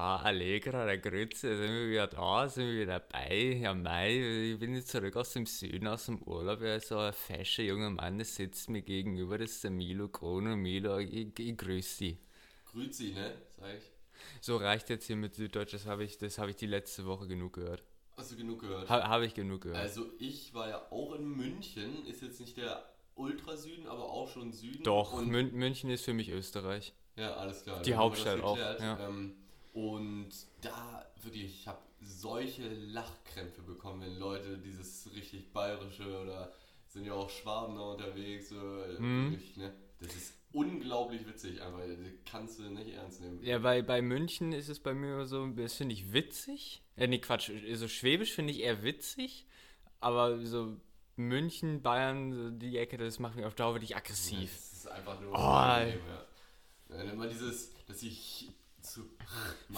Ja, Allegra, der Grütze, sind wir wieder da, sind wir wieder dabei. Ja, Mai, ich bin jetzt zurück aus dem Süden, aus dem Urlaub. Ja, so ein fescher junger Mann, der sitzt mir gegenüber, das ist der Milo Krono. Milo, ich, ich grüße Sie. Grüezi, ne? Sag ich. So reicht jetzt hier mit Süddeutsch, das habe ich, das hab ich die letzte Woche genug gehört. Hast du genug gehört? Ha, habe ich genug gehört. Also ich war ja auch in München, ist jetzt nicht der Ultrasüden, aber auch schon Süden. Doch, Und, Mün München ist für mich Österreich. ja, alles klar. Die Hauptstadt auch, ja. Ähm, und da wirklich, ich habe solche Lachkrämpfe bekommen, wenn Leute dieses richtig bayerische oder sind ja auch Schwaben da unterwegs. So, äh, Mhm. wirklich, ne? Das ist unglaublich witzig, einfach. Das kannst du nicht ernst nehmen. Ja, bei, bei München ist es bei mir so, das finde ich witzig. Äh, nee, Quatsch, so Schwäbisch finde ich eher witzig, aber so München, Bayern, so die Ecke, das macht mich auf Dauer wirklich aggressiv. Das ist einfach nur. Oh, unangenehm, ja. Immer dieses, dass ich zu.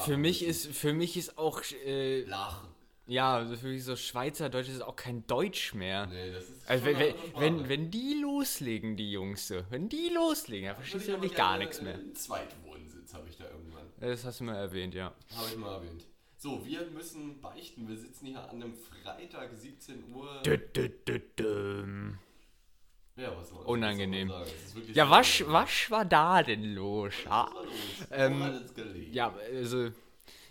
Für mich ist, für mich ist auch, äh, Lachen. ja, also für mich so Schweizerdeutsch ist auch kein Deutsch mehr. Nee, das ist. Also wenn, wenn, wenn, wenn die loslegen, die Jungs wenn die loslegen, dann verstehst du aber gar nichts mehr. Einen Zweitwohnsitz habe ich da irgendwann. Das hast du mal erwähnt, ja. Habe ich mal erwähnt. So, wir müssen beichten. Wir sitzen hier an einem Freitag, 17 Uhr. Dü, dü, düm. Ja, was soll Unangenehm. was soll? Es Ja, was, was war da denn los? Was Ah, war los? ähm, Woran hat's gelegen? Ja, also.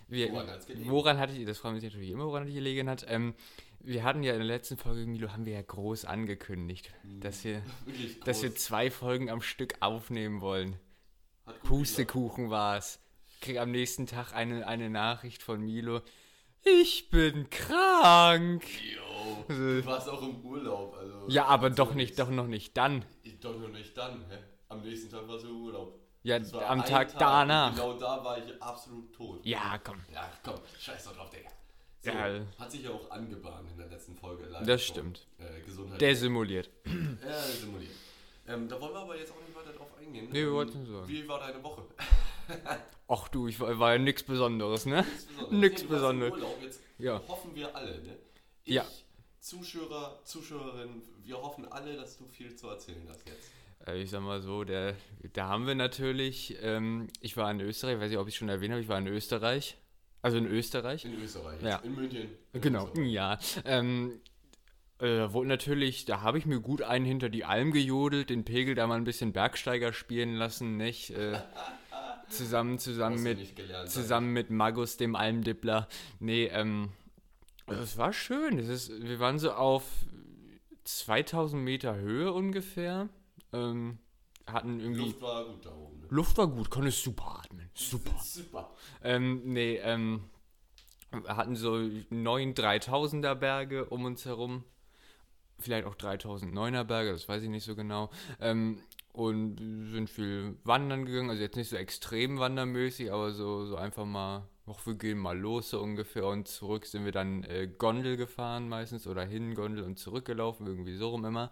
Wir, Woran gelegen? woran hatte ich, das freut mich natürlich immer, woran die gelegen hat. Ähm, wir hatten ja in der letzten Folge, Milo, haben wir ja groß angekündigt, dass wir, dass wir zwei Folgen am Stück aufnehmen wollen. Pustekuchen war's. Krieg am nächsten Tag eine, eine Nachricht von Milo. Ich bin krank. Jo, du warst auch im Urlaub. Also Ja, aber kannst doch nicht, doch noch nicht dann. Doch noch nicht dann, hä? Am nächsten Tag warst du im Urlaub. Ja, am Tag und danach. Genau da war ich absolut tot. Ja, komm. Ja, komm, scheiß doch drauf, Digga. So, Ja. Hat sich ja auch angebahnt in der letzten Folge. Live Das stimmt. Äh, Gesundheit. Der simuliert. ja, simuliert. Ähm, da wollen wir aber jetzt auch nicht weiter drauf eingehen. Nee, wir Ähm, wollten sagen. Wie war deine Woche? Ach du, ich war, war ja nichts Besonderes, ne? Nichts Besonderes. Nichts Nee, Besonderes. Urlaub. Jetzt Ja. hoffen wir alle, ne? Ich, Ja. Zuschauer, Zuschauerinnen, wir hoffen alle, dass du viel zu erzählen hast jetzt. Äh, Ich sag mal so, der, da haben wir natürlich, ähm, ich war in Österreich, weiß nicht, ob ich schon erwähnt habe, ich war in Österreich. Also in Österreich. In Österreich, Ja. in München. in Genau, Österreich. ja. Ähm, äh, wo natürlich, da habe ich mir gut einen hinter die Alm gejodelt, den Pegel da mal ein bisschen Bergsteiger spielen lassen, nicht? Äh, zusammen, zusammen mit, zusammen mit Magus, dem Almdippler. Nee, ähm, es war schön. Es ist, wir waren so auf 2000 Meter Höhe ungefähr. Ähm, hatten irgendwie. Luft war gut da oben. Ne? Luft war gut, konnte super atmen. Super. Super. Ähm, nee, ähm, hatten so neun 3000er Berge um uns herum. Vielleicht auch 3009er Berge, das weiß ich nicht so genau. Ähm, und sind viel wandern gegangen, also jetzt nicht so extrem wandermäßig, aber so, so einfach mal, auch wir gehen mal los so ungefähr und zurück sind wir dann äh, Gondel gefahren meistens oder hin Gondel und zurückgelaufen, irgendwie so rum immer.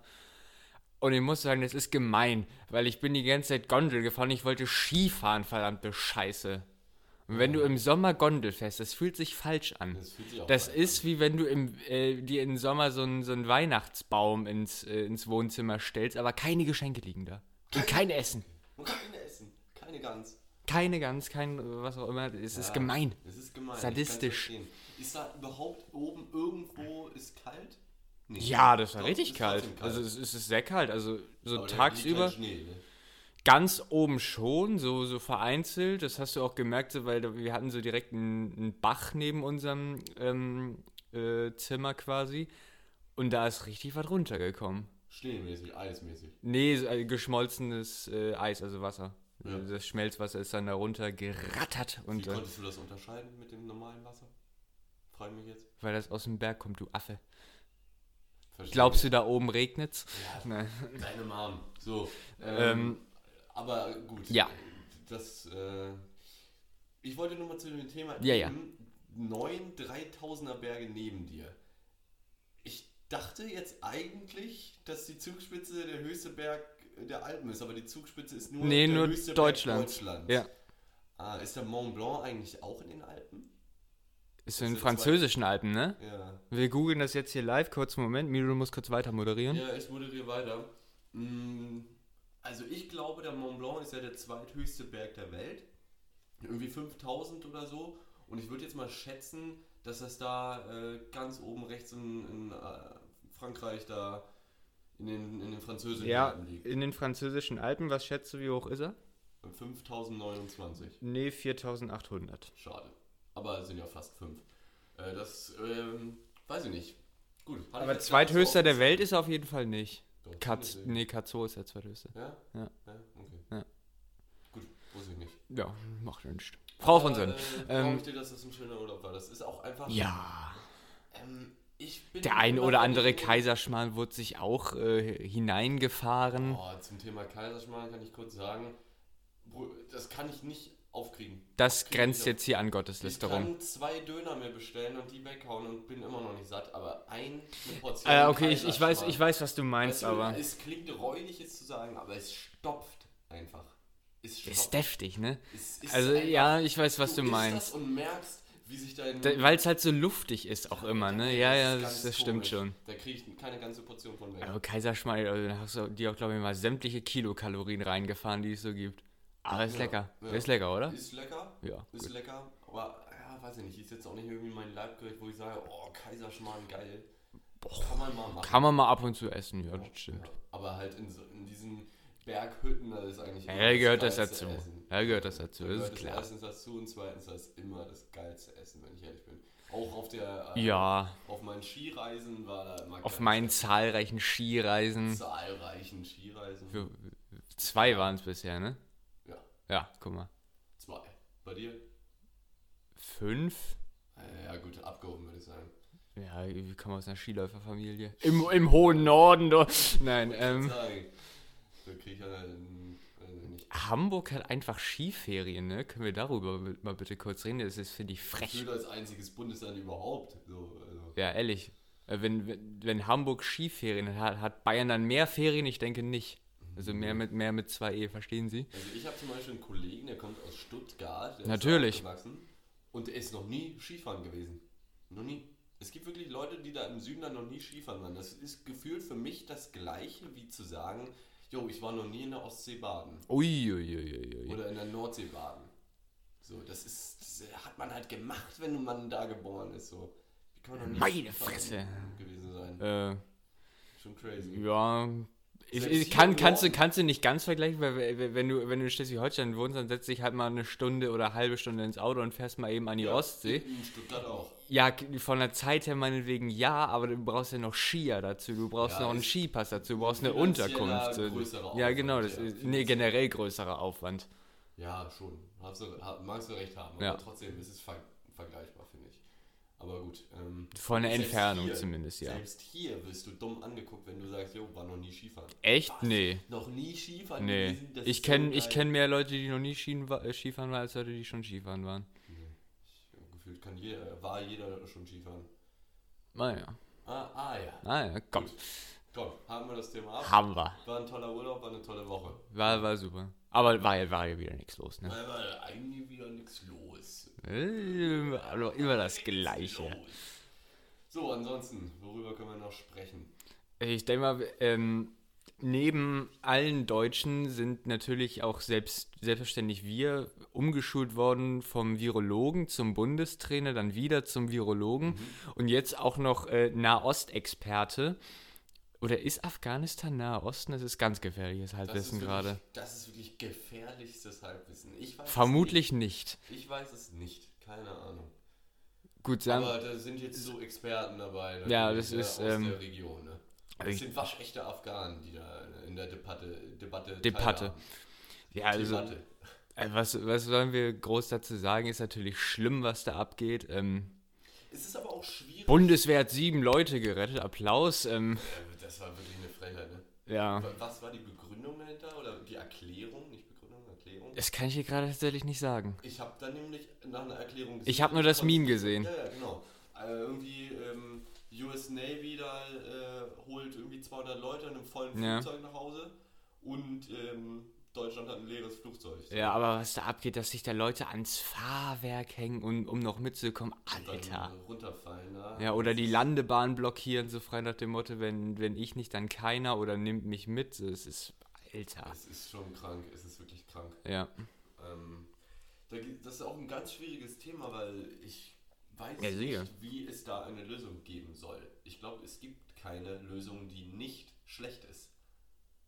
Und ich muss sagen, das ist gemein, weil ich bin die ganze Zeit Gondel gefahren, ich wollte Skifahren, verdammte Scheiße. Und wenn du im Sommer Gondel fährst, das fühlt sich falsch an. Das Das ist wie wenn du im, äh, dir im Sommer so einen so einen Weihnachtsbaum ins, äh, ins Wohnzimmer stellst, aber keine Geschenke liegen da. Und kein Essen. an. Und keine Essen. Keine Gans. Keine Gans, kein was auch immer. Es ist Ja, gemein. Das ist gemein. Sadistisch. Ist da überhaupt oben irgendwo ist kalt? Nee. Ja, das war Doch, richtig ist kalt. trotzdem Also es ist, es ist sehr kalt. Also so Aber tagsüber. Schnee, ne? Ganz oben schon, so, so vereinzelt. Das hast du auch gemerkt, so, weil wir hatten so direkt einen, einen Bach neben unserem ähm, äh, Zimmer quasi. Und da ist richtig was runtergekommen. Schneemäßig, eismäßig. Nee, so, äh, geschmolzenes äh, Eis, also Wasser. Ja. Das Schmelzwasser ist dann da runter gerattert. Wie Und, äh, konntest du das unterscheiden mit dem normalen Wasser? Frage mich jetzt. weil das aus dem Berg kommt, du Affe. Verstehe Glaubst du, da oben regnet's? Ja, Nein. deine Mom. So. Ähm, Ähm, aber gut. ja. Das, äh, ich wollte nur mal zu dem Thema Ja, ja. neun 3000er Berge neben dir. Ich dachte jetzt eigentlich, dass die Zugspitze der höchste Berg der Alpen ist, aber die Zugspitze ist nur Nee, der nur. Berg Deutschlands. Ja. Ah, ist der Mont Blanc eigentlich auch in den Alpen? Ist in der französischen Alpen, ne? Ja. Wir googeln das jetzt hier live. Kurzen Moment. Miro, du musst kurz weiter moderieren. Ja, ich moderiere weiter. Mm, Also ich glaube, der Mont Blanc ist ja der zweithöchste Berg der Welt. Irgendwie 5000 oder so. Und ich würde jetzt mal schätzen, dass das da äh, ganz oben rechts in, in äh, Frankreich da in den, in den französischen Ja, Alpen liegt. in den französischen Alpen, was schätzt du, wie hoch ist er? 5029. Nee, 4800. Schade. Aber es sind ja fast fünf. Äh, das, ähm, weiß ich nicht. Gut. Aber zweithöchster der Welt ist er auf jeden Fall nicht. Doch, Katz, nee, Katzo ist der zweithöchste. Ja? Ja. okay. Ja. Gut, wusste ich nicht. Ja, macht ja nichts. Frau von Sinn. Äh, Ähm, ich dir, dass das ein schöner Urlaub war. Das ist auch einfach. Ja. Ähm, Der ein oder andere ich- Kaiserschmarrn wurde sich auch äh, hineingefahren. Oh, zum Thema Kaiserschmarrn kann ich kurz sagen, das kann ich nicht aufkriegen. Das krieg ich grenzt jetzt hier an Ich Gotteslästerung. kann zwei Döner mir bestellen und die weghauen und bin immer noch nicht satt, aber ein, eine Portion Äh, okay, ich, ich, weiß, ich weiß, was du meinst, Weißt du, aber Es klingt räudig jetzt zu sagen, aber es stopft einfach. Es ist stopft. deftig, ne? Es ist Also ja, ich weiß, was du, isst meinst. Das und merkst, wie sich dein. Weil es halt so luftig ist auch immer, ne? Ja, ja, das, das stimmt schon. Da kriege ich keine ganze Portion von weg. Aber Kaiserschmarrn, also, da hast du dir auch, glaube ich, mal sämtliche Kilokalorien reingefahren, die es so gibt. Aber ist Ja, lecker. ja. Ist lecker, oder? Ist lecker, Ja. ist Gut. lecker, aber ja, weiß ich nicht, ist jetzt auch nicht irgendwie mein Leibgericht, wo ich sage, oh, Kaiserschmarrn, geil. Kann man mal machen. Kann man mal ab und zu essen, ja, das stimmt. Ja, aber halt in, so, in diesen Berghütten, da ist eigentlich Ja, immer da gehört das dazu. Essen. Da gehört das dazu, Da das ist klar. Erstens dazu und zweitens das ist immer das geilste Essen, wenn ich ehrlich bin. Auch auf der äh, Ja, auf meinen Skireisen war da immer auf meinen zahlreichen Skireisen. zahlreichen Skireisen. Für, zwei waren es bisher, ne? Ja, Ja, guck mal. zwei. Bei dir? Fünf? Ja gut, abgehoben würde ich sagen. Ja, wie kommen aus einer Skiläuferfamilie? Im, Im hohen Norden, doch. Nein, ähm. sagen, krieg ich ja ähm, äh, nicht. Hamburg hat einfach Skiferien, ne? Können wir darüber mal bitte kurz reden? Das ist, finde ich, frech. Gefühlt als einziges Bundesland überhaupt. So, also. Ja, ehrlich. Äh, Wenn, wenn, wenn Hamburg Skiferien hat, hat Bayern dann mehr Ferien? Ich denke nicht. Also mehr mit mehr mit zwei E, verstehen Sie? Also ich habe zum Beispiel einen Kollegen, der kommt aus Stuttgart. Der Natürlich. Ist aufgewachsen und der ist noch nie Skifahren gewesen. Noch nie. Es gibt wirklich Leute, die da im Süden dann noch nie Skifahren waren. Das ist gefühlt für mich das Gleiche, wie zu sagen, jo, ich war noch nie in der Ostsee baden. Uiuiuiui. Oder in der Nordsee baden. So, das ist, das hat man halt gemacht, wenn man da geboren ist. So. Wie kann man noch nie Meine Fresse. gewesen sein? Äh, Schon crazy. ja. Ich, ich kann, kannst, du, kannst du nicht ganz vergleichen, weil we- wenn du, wenn du in Schleswig-Holstein wohnst, dann setzt dich halt mal eine Stunde oder eine halbe Stunde ins Auto und fährst mal eben an die Ja, Ostsee. In Stuttgart auch. Ja, von der Zeit her meinetwegen ja, aber du brauchst ja noch Skier dazu, du brauchst Ja, noch einen Skipass dazu, du brauchst eine Unterkunft. größerer Ja, Aufwand, genau, das ja, ist nee, generell größerer Aufwand. Ja, schon. Hast du, magst du recht haben, aber Ja. trotzdem ist es ver vergleichbar, finde ich. Aber gut. Ähm, Von der Entfernung hier, zumindest, ja. Selbst hier wirst du dumm angeguckt, wenn du sagst, jo, war noch nie Skifahren. Echt? Was? Nee. Noch nie Skifahren Nee. Das Ich so kenne ich geil. kenn mehr Leute, die noch nie äh, Skifahren waren, als Leute, die schon Skifahren waren. Ja, Gefühlt kann jeder, war jeder schon Skifahren. Naja, Ah, ah ja. naja, komm, Gut. Komm, haben wir das Thema ab. haben wir. War ein toller Urlaub, war eine tolle Woche. War, war super. Aber war ja, war ja wieder nichts los, ne? Weil war eigentlich wieder nichts los. Äh, aber immer das Gleiche. los. So, ansonsten, worüber können wir noch sprechen? Ich denke mal, ähm, neben allen Deutschen sind natürlich auch selbst, selbstverständlich wir umgeschult worden vom Virologen zum Bundestrainer, dann wieder zum Virologen und jetzt auch noch äh, Nahostexperte. Oder ist Afghanistan Nahe Osten? Das ist ganz gefährliches Halbwissen gerade. Das ist wirklich gefährlichstes Halbwissen. Ich weiß Vermutlich nicht. Nicht. Ich weiß es nicht. Keine Ahnung. Gut, sagen Aber da sind jetzt so Experten dabei. Ja, das ist, aus ähm, der Region. Ne? Das sind waschechte Afghanen, die da in der Debatte, Debatte Debatte. ja, also, Debatte. äh, was, was sollen wir groß dazu sagen? Ist natürlich schlimm, was da abgeht. Ähm, Es ist aber auch schwierig. Bundeswehr hat sieben Leute gerettet. Applaus. Ähm, Äh, das war wirklich eine Frechheit, ne? ja. Wa- Was war die Begründung dahinter? Oder die Erklärung? Nicht Begründung, Erklärung? Das kann ich hier gerade tatsächlich nicht sagen. Ich habe dann nämlich nach einer Erklärung Ich hab nur das Meme gesehen. Ja, ja, genau. Äh, irgendwie ähm, US Navy da äh, holt irgendwie 200 Leute in einem vollen Ja. Flugzeug nach Hause und ähm, Deutschland hat ein leeres Flugzeug. Ja, aber was da abgeht, dass sich da Leute ans Fahrwerk hängen, um, um noch mitzukommen. Alter. runterfallen da. Ja, oder die Landebahn blockieren, so frei nach dem Motto, wenn, wenn ich nicht, dann keiner oder nimmt mich mit. So, Es ist. Alter. Es ist schon krank, es ist wirklich krank. Ja. Ähm, das ist auch ein ganz schwieriges Thema, weil ich weiß Ja, nicht, wie es da eine Lösung geben soll. Ich glaube, es gibt keine Lösung, die nicht schlecht ist.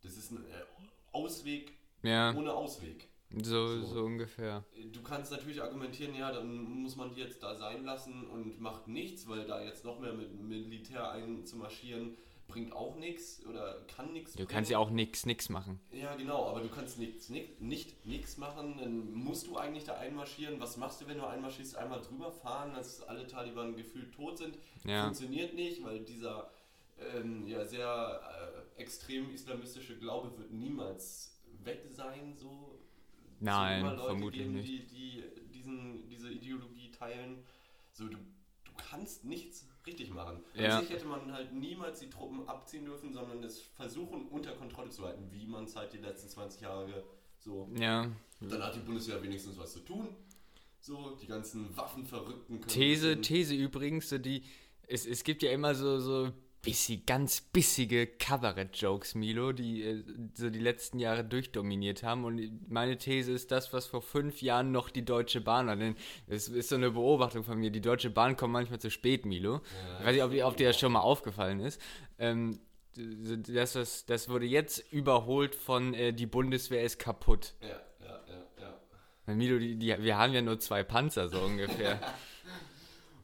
Das ist ein äh, Ausweg Ja, ohne Ausweg. so, So. so ungefähr. Du kannst natürlich argumentieren, ja, dann muss man die jetzt da sein lassen und macht nichts, weil da jetzt noch mehr mit Militär einzumarschieren, bringt auch nichts oder kann nichts Du kannst ja auch nix, nix machen. Ja, genau, aber du kannst nichts, nicht, nicht nichts machen, dann musst du eigentlich da einmarschieren. Was machst du, wenn du einmarschierst? Einmal drüber fahren, dass alle Taliban gefühlt tot sind. Ja. Funktioniert nicht, weil dieser ähm, ja, sehr äh, extrem islamistische Glaube wird niemals weg sein. So. Nein, Leute vermutlich geben, nicht. Die, die diesen, diese Ideologie teilen. So, du, du kannst nichts richtig machen. Ja. An sich hätte man halt niemals die Truppen abziehen dürfen, sondern es versuchen unter Kontrolle zu halten, wie man es halt die letzten 20 Jahre so. Ja. Dann hat die Bundeswehr wenigstens was zu tun. So, die ganzen Waffenverrückten können. These, These übrigens, so die, es, es gibt ja immer so, so bissig, ganz bissige Kabarett-Jokes, Milo, die äh, so die letzten Jahre durchdominiert haben. Und meine These ist das, was vor fünf Jahren noch die Deutsche Bahn war. Denn es ist so eine Beobachtung von mir. Die Deutsche Bahn kommt manchmal zu spät, Milo. ich weiß nicht, ob, dir- ob dir das schon mal aufgefallen ist. Ähm, das, das, das wurde jetzt überholt von äh, die Bundeswehr ist kaputt. Ja, ja, ja, ja. Milo, die, die, wir haben ja nur zwei Panzer, so ungefähr.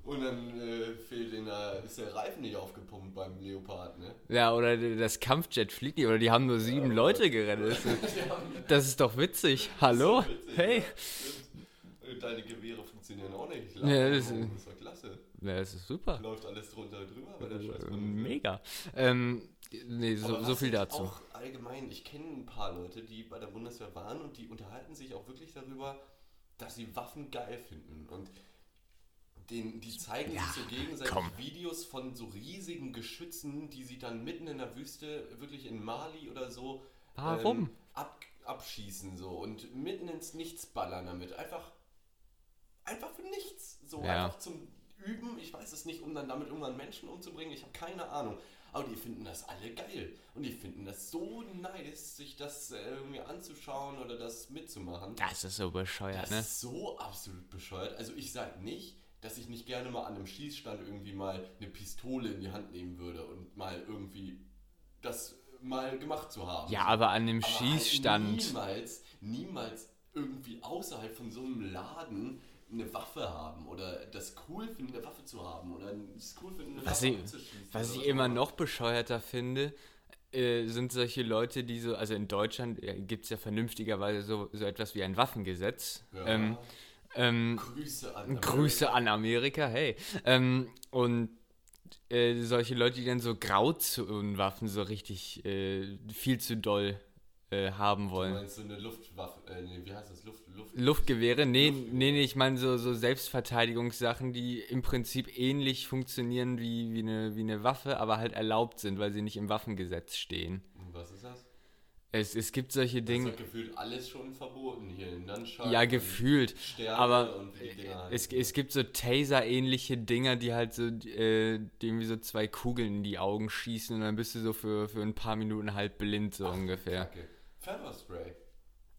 Und dann äh, fehlt den, äh, ist der Reifen nicht aufgepumpt beim Leopard, ne? Ja, oder das Kampfjet fliegt nicht, oder die haben nur sieben Leute gerettet. Das ist doch witzig. Hallo? Witzig, Hey. ja. Deine Gewehre funktionieren auch nicht. Ja, das- das ist doch klasse. Ja, das ist super. Läuft alles drunter und drüber bei der scheiß Bundeswehr. Mega. Ähm, nee, so, so viel dazu. Auch allgemein, ich kenne ein paar Leute, die bei der Bundeswehr waren und die unterhalten sich auch wirklich darüber, dass sie Waffen geil finden. Und den, die zeigen Ja, sich so gegenseitig komm. Videos von so riesigen Geschützen, die sie dann mitten in der Wüste, wirklich in Mali oder so, Warum? ähm, ab, abschießen so und mitten ins Nichts ballern damit. Einfach, einfach für nichts. So Ja. einfach zum Üben. Ich weiß es nicht, um dann damit irgendwann Menschen umzubringen. Ich habe keine Ahnung. Aber die finden das alle geil. Und die finden das so nice, sich das äh, irgendwie anzuschauen oder das mitzumachen. Das ist so bescheuert, Das ne? ist so absolut bescheuert. Also ich sage nicht, dass ich nicht gerne mal an einem Schießstand irgendwie mal eine Pistole in die Hand nehmen würde und mal irgendwie das mal gemacht zu haben. Ja, aber an dem Aber Schießstand. Halt niemals, niemals irgendwie außerhalb von so einem Laden eine Waffe haben oder das cool finden, eine Waffe zu haben oder es cool finden, eine Was Waffe ich, abzuschießen. was oder ich immer was. noch bescheuerter finde, äh, sind solche Leute, die so, also in Deutschland äh, gibt es ja vernünftigerweise so, so etwas wie ein Waffengesetz. Ja. Ähm, ähm, Grüße an Grüße an Amerika, hey. Ähm, und äh, solche Leute, die dann so Grauzonenwaffen so richtig äh, viel zu doll äh, haben Du wollen. meinst so eine Luftwaffe, äh, nee, wie heißt das? Luft, Luft, Luftgewehre? Nee, Luftgewehre. nee, nee, ich meine so, so Selbstverteidigungssachen, die im Prinzip ähnlich funktionieren wie, wie, eine, wie eine Waffe, aber halt erlaubt sind, weil sie nicht im Waffengesetz stehen. Was ist das? Es, es gibt solche Das ist Dinge, doch gefühlt alles schon verboten hier in Nunchuck. ja, gefühlt, Sterne aber wie Dinger es, es gibt so Taser-ähnliche Dinger, die halt so, äh, die irgendwie so zwei Kugeln in die Augen schießen und dann bist du so für, für ein paar Minuten halt blind, so Ach, ungefähr. Kacke. Pfefferspray.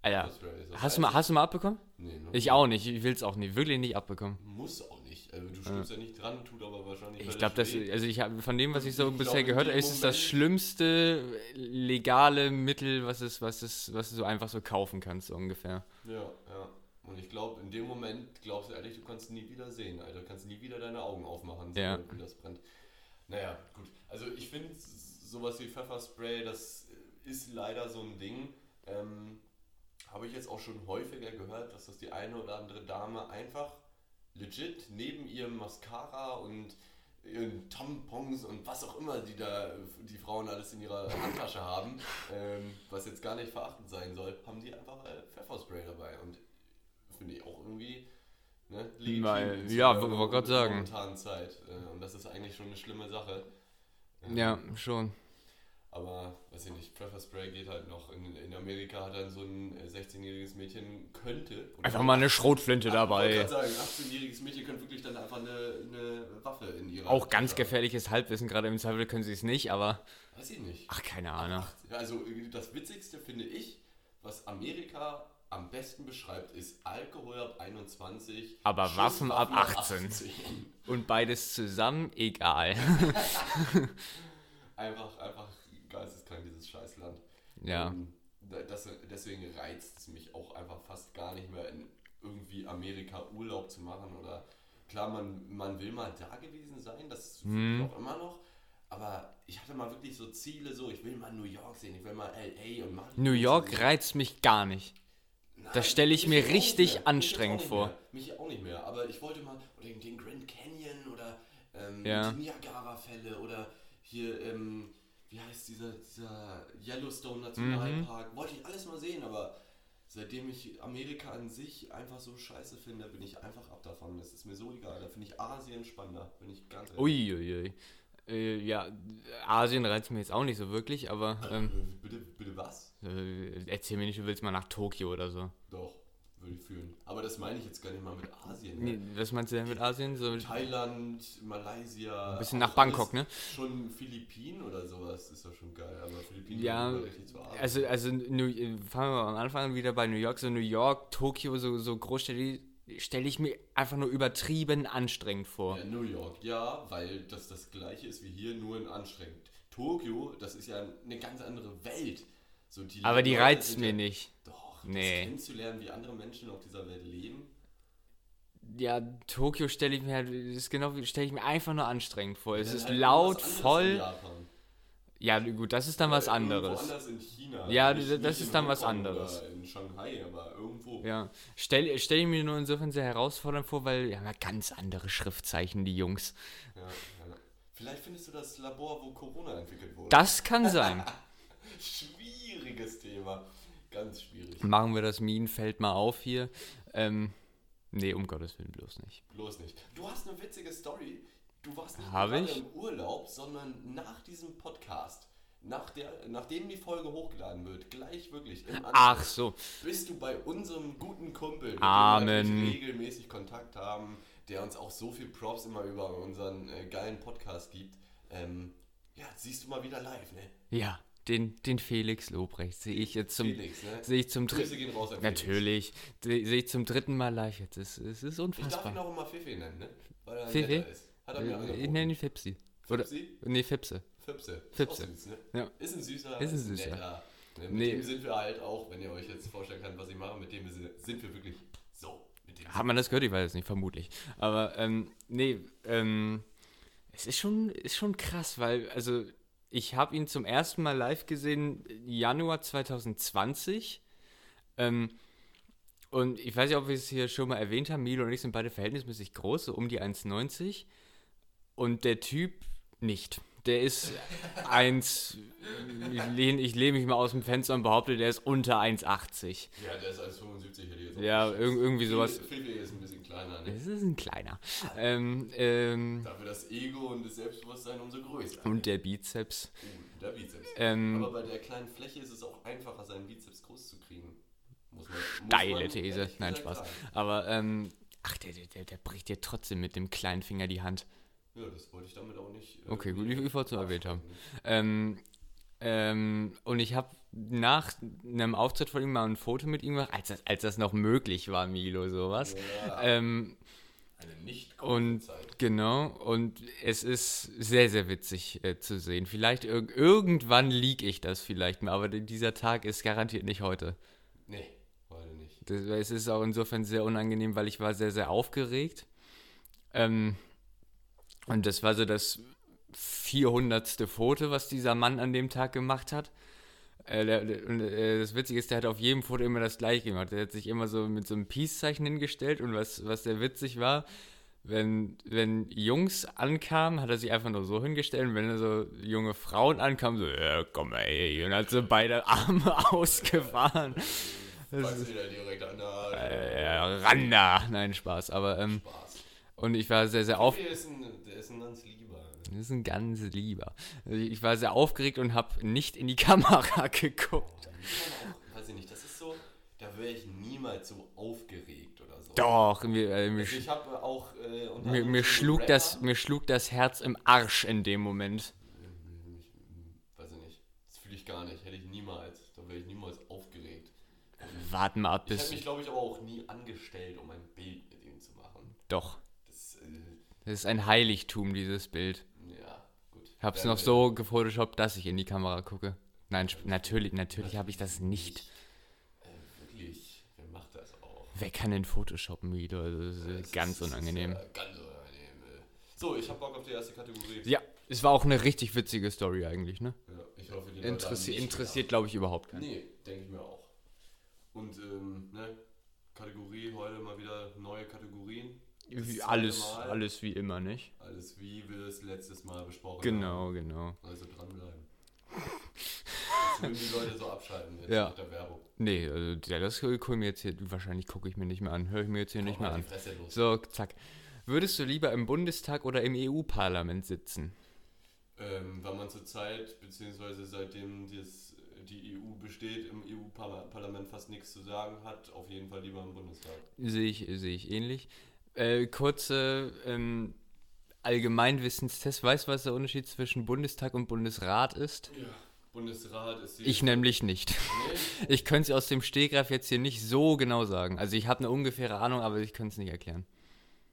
Alter, Pfefferspray ist das hast du, mal, hast du mal abbekommen? Nee, noch Ich auch nicht, ich will es auch nicht, wirklich nicht abbekommen. Muss auch nicht. Also du stirbst ja. nicht dran, tut aber wahrscheinlich. Ich glaube, das, also ich habe von dem, was ich so Ich bisher glaub, gehört habe, ist es das schlimmste legale Mittel, was es, was es, was du so einfach so kaufen kannst, so ungefähr. Ja, ja. Und ich glaube, in dem Moment glaubst du ehrlich, du kannst nie wieder sehen, Alter. Du kannst nie wieder deine Augen aufmachen, so Ja. wie das brennt. Naja, gut. Also ich finde sowas wie Pfefferspray, das ist leider so ein Ding. Ähm, Habe ich jetzt auch schon häufiger gehört, dass das die eine oder andere Dame einfach legit neben ihrem Mascara und ihren Tampons und was auch immer die da die Frauen alles in ihrer Handtasche haben, ähm, was jetzt gar nicht verachtend sein soll, haben die einfach äh, Pfefferspray dabei und finde ich auch irgendwie ne, legitim Weil- ja, wollte grad sagen. momentanen Zeit äh, und das ist eigentlich schon eine schlimme Sache. Ähm, Ja, schon. Aber, weiß ich nicht, Pfefferspray geht halt noch. In, in Amerika hat dann so ein äh, 16-jähriges Mädchen könnte. Einfach mal eine Schrotflinte Ich wollte dabei. gerade sagen, 18-jähriges Mädchen könnte wirklich dann einfach eine, eine Waffe in ihrer Auch ganz haben. gefährliches Halbwissen, gerade im Zweifel können sie es nicht, aber Weiß ich nicht. ach, keine Ahnung. Also, das Witzigste finde ich, was Amerika am besten beschreibt, ist Alkohol ab 21. Aber Schusswaffen Waffen ab 18. Und beides zusammen, egal. einfach, einfach geisteskrank, dieses Scheißland. Ja. Ähm, da- das, deswegen reizt es mich auch einfach fast gar nicht mehr in irgendwie Amerika Urlaub zu machen oder klar, man, man will mal da gewesen sein, das Mhm. auch immer noch, aber ich hatte mal wirklich so Ziele, so ich will mal New York sehen, ich will mal LA und Malibu New York sehen. reizt mich gar nicht. Nein, das stelle ich mir richtig anstrengend mich vor. Mehr. Mich auch nicht mehr, aber ich wollte mal oder den, den Grand Canyon oder ähm, Ja. die Niagara-Fälle oder hier, ähm, wie heißt dieser, dieser Yellowstone Nationalpark, Mhm. wollte ich alles mal sehen, aber seitdem ich Amerika an sich einfach so scheiße finde, bin ich einfach ab davon. Das ist mir so egal. Da finde ich Asien spannender, bin ich ganz ehrlich. Uiuiui. Äh, ja, Asien reizt mich jetzt auch nicht so wirklich, aber ähm, Äh, bitte, bitte was? äh, erzähl mir nicht, du willst mal nach Tokio oder so. Doch, würde ich fühlen. Aber das meine ich jetzt gar nicht mal mit Asien. Nee, Ne? was meinst du denn mit Asien? So ein Thailand, Malaysia. bisschen auch nach Bangkok, ne? Schon Philippinen oder sowas ist doch schon geil. Aber Philippinen Ja, richtig zu. Also, also New, äh, fangen wir mal am Anfang an wieder bei New York. So New York, Tokio, so, so Großstädte, stelle ich mir einfach nur übertrieben anstrengend vor. Ja, New York, ja, weil das das gleiche ist wie hier, nur in anstrengend. Tokio, das ist ja eine ganz andere Welt. So die Aber die reizt mir ja, nicht. Doch, Nee. das kennenzulernen, wie andere Menschen auf dieser Welt leben. Ja, Tokio stelle ich mir halt, ist genau stelle ich mir einfach nur anstrengend vor. Es Das ist halt laut, was voll. Ja, gut, das ist dann was Oder irgendwo anderes. Anders in China. Ja, Nicht- das nicht ist dann was Hongkong anderes. Oder in Shanghai, aber irgendwo. Ja, stelle stell ich mir nur insofern sehr herausfordernd vor, weil ja ganz andere Schriftzeichen, die Jungs. Ja, ja. Vielleicht findest du das Labor, wo Corona entwickelt wurde. Das kann sein. Schwieriges Thema. Machen wir das Minenfeld mal auf hier. Ähm, nee, um Gottes Willen bloß nicht. Bloß nicht. Du hast eine witzige Story. Du warst nicht Hab gerade ich? im Urlaub, sondern nach diesem Podcast, nach der, nachdem die Folge hochgeladen wird, gleich wirklich im Anschluss, Ach so. bist du bei unserem guten Kumpel, mit Amen. dem wir regelmäßig Kontakt haben, der uns auch so viel Props immer über unseren äh, geilen Podcast gibt. Ähm, ja, siehst du mal wieder live, ne? Ja, den, den Felix Lobrecht sehe ich jetzt zum, Felix, ne? sehe ich zum dritten. Natürlich, sehe ich zum dritten Mal live jetzt. Es, es ist Ich darf ihn unfassbar. auch immer Fifi nennen, ne? Weil er netter ist. Hat er mir Ich nenne ihn Fipsi. Oder, Fipsi? nee, Fipse. Fipse. Fipse. Ist, süß, ne? Ja. ist ein süßer, Ist ein süßer. netter. Ne? Mit Nee. dem sind wir halt auch, wenn ihr euch jetzt vorstellen könnt, was ich mache, mit dem sind wir wirklich so. Hat man das gehört? Ich weiß es nicht, vermutlich. Aber, ähm, nee, ähm, es ist schon, ist schon krass, weil, also, ich habe ihn zum ersten Mal live gesehen Januar 2020. Ähm, und ich weiß nicht, ob wir es hier schon mal erwähnt haben, Milo und ich sind beide verhältnismäßig groß, so um die 1,90. Und der Typ nicht. Der ist 1, ich lehne ich lehn mich mal aus dem Fenster und behaupte, der ist unter 1,80. ja, der ist 1,75 hätte ich jetzt auch Ja, irg irgendwie sowas. Fifi ist ein bisschen kleiner, ne? Das ist ein kleiner. Ähm, ähm, Dafür das Ego und das Selbstbewusstsein umso größer. und der Bizeps. Uh, der Bizeps. Ähm, Aber bei der kleinen Fläche ist es auch einfacher, seinen Bizeps groß zu kriegen. Muss man, muss Steile man These. Nein, Spaß. sagen. Aber, ähm, ach, der, der, der, der bricht dir trotzdem mit dem kleinen Finger die Hand. Ja, das wollte ich damit auch nicht. äh, Okay, gut, ich, ich wollte es nur erwähnt haben. Ähm, ähm, und ich habe nach einem Auftritt von ihm mal ein Foto mit ihm gemacht, als das, als das noch möglich war, Milo, sowas. Ja, Ähm, eine nicht und Zeit. genau, und es ist sehr, sehr witzig äh, zu sehen. Vielleicht irg irgendwann lieg ich das vielleicht mal, aber dieser Tag ist garantiert nicht heute. Nee, heute nicht. Das, es ist auch insofern sehr unangenehm, weil ich war sehr, sehr aufgeregt. Ähm, und das war so das 400. Foto, was dieser Mann an dem Tag gemacht hat. Äh, der, der, und, äh, das Witzige ist, der hat auf jedem Foto immer das gleiche gemacht. Der hat sich immer so mit so einem Peace-Zeichen hingestellt und was, was sehr witzig war, wenn, wenn Jungs ankamen, hat er sich einfach nur so hingestellt und wenn so junge Frauen ankamen, so, ja, komm mal ey, und hat so beide Arme ausgefahren. Du, der direkt an der Äh, Randa. Nein, Spaß. Aber, ähm, Spaß. Und ich war sehr, sehr auf. Der ist ein, der ganz lieber. Das ist ein ganz lieber. Ich war sehr aufgeregt und habe nicht in die Kamera geguckt. Auch, weiß ich nicht, das ist so, da wäre ich niemals so aufgeregt oder so. Doch, mir, äh, mir, Also ich habe auch äh, mir, mir, schlug Rapper- das, mir schlug das Herz im Arsch in dem Moment. Ich, weiß ich nicht, das fühle ich gar nicht, hätte ich niemals, da wäre ich niemals aufgeregt. warten mal ab Ich hätte bis. mich, glaube ich, aber auch nie angestellt, um ein Bild mit ihm zu machen. Doch. Das, Das ist ein Heiligtum, dieses Bild. ja, gut. Ich hab's Werden noch so gefotoshoppt, dass ich in die Kamera gucke. Nein, sp- natürlich, natürlich habe ich das nicht. Äh, wirklich, wer macht das auch? Wer kann denn photoshoppen wieder? Also, das ist äh, ganz ist- ist unangenehm. ja ganz unangenehm. So, ich habe Bock auf die erste Kategorie. Ja, es war auch eine richtig witzige Story eigentlich, ne? Ja, ich hoffe, die Interessi interessiert, glaube ich, überhaupt keinen. Nee, denke ich mir auch. Und, ähm, ne, Kategorie, heute mal wieder neue Kategorien. Wie, alles, Mal. alles wie immer, nicht? Alles wie wir es letztes Mal besprochen haben. Genau, genau. Also dranbleiben. Jetzt würden die Leute so abschalten jetzt Ja. mit der Werbung. Nee, also ja, das gucke mir jetzt hier, wahrscheinlich gucke ich mir nicht mehr an, höre ich mir jetzt hier nicht Hau mehr an. So, zack. Würdest du lieber im Bundestag oder im EU-Parlament sitzen? Ähm, weil man zurzeit, beziehungsweise seitdem das, die EU besteht, im EU-Parlament fast nichts zu sagen hat, auf jeden Fall lieber im Bundestag. Sehe ich, sehe ich ähnlich. Äh, kurze ähm, Allgemeinwissenstest. Weißt du, was der Unterschied zwischen Bundestag und Bundesrat ist? Ja. Bundesrat ist. Ich nämlich nicht. Nee? Ich könnte es aus dem Stegreif jetzt hier nicht so genau sagen. Also ich habe eine ungefähre Ahnung, aber ich könnte es nicht erklären.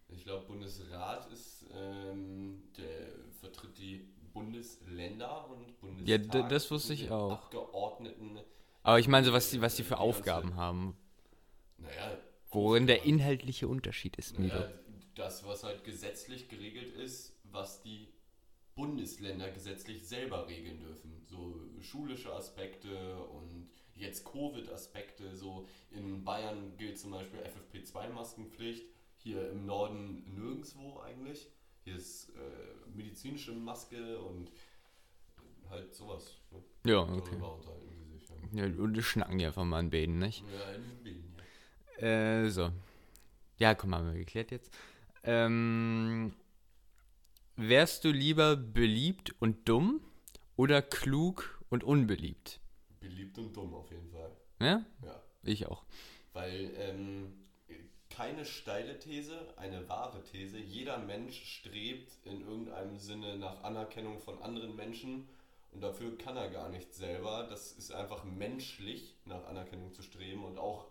Ich glaube, Bundesrat ist, ähm, der vertritt die Bundesländer und Bundestag. Ja, das wusste ich auch. Abgeordneten. Aber ich meine so, was die, was die für Aufgaben haben. Naja. Worin der inhaltliche Unterschied ist, Milo. Naja, das, was halt gesetzlich geregelt ist, was die Bundesländer gesetzlich selber regeln dürfen. So schulische Aspekte und jetzt Covid-Aspekte. So in Bayern gilt zum Beispiel FFP2-Maskenpflicht. Hier im Norden nirgendwo eigentlich. Hier ist äh, medizinische Maske und halt sowas. Ne? Ja, okay. Darüber unterhalten sie sich. Ja, Ja, und die schnacken einfach mal an Bäden, nicht? ja in ja. Äh, so. Ja, komm, haben wir geklärt jetzt. Ähm, wärst du lieber beliebt und dumm oder klug und unbeliebt? Beliebt und dumm auf jeden Fall. Ja? Ja. Ich auch. Weil ähm, keine steile These, eine wahre These. Jeder Mensch strebt in irgendeinem Sinne nach Anerkennung von anderen Menschen und dafür kann er gar nicht selber. Das ist einfach menschlich, nach Anerkennung zu streben und auch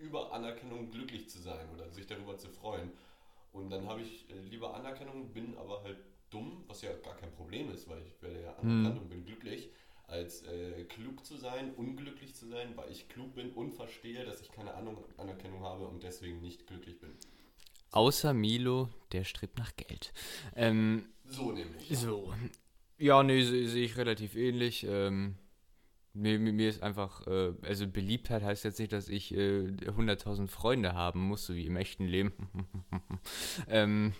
über Anerkennung glücklich zu sein oder sich darüber zu freuen. Und dann habe ich äh, lieber Anerkennung, bin aber halt dumm, was ja gar kein Problem ist, weil ich werde ja anerkannt und bin glücklich, als äh, klug zu sein, unglücklich zu sein, weil ich klug bin und verstehe, dass ich keine Ahnung, Anerkennung habe und deswegen nicht glücklich bin. Außer Milo, der strebt nach Geld. Ähm, So nämlich. so. Ja, nee, sehe seh ich relativ ähnlich. Ähm, mir, mir mir ist einfach, äh, also Beliebtheit heißt jetzt nicht, dass ich äh, 100.000 Freunde haben muss, so wie im echten Leben. ähm,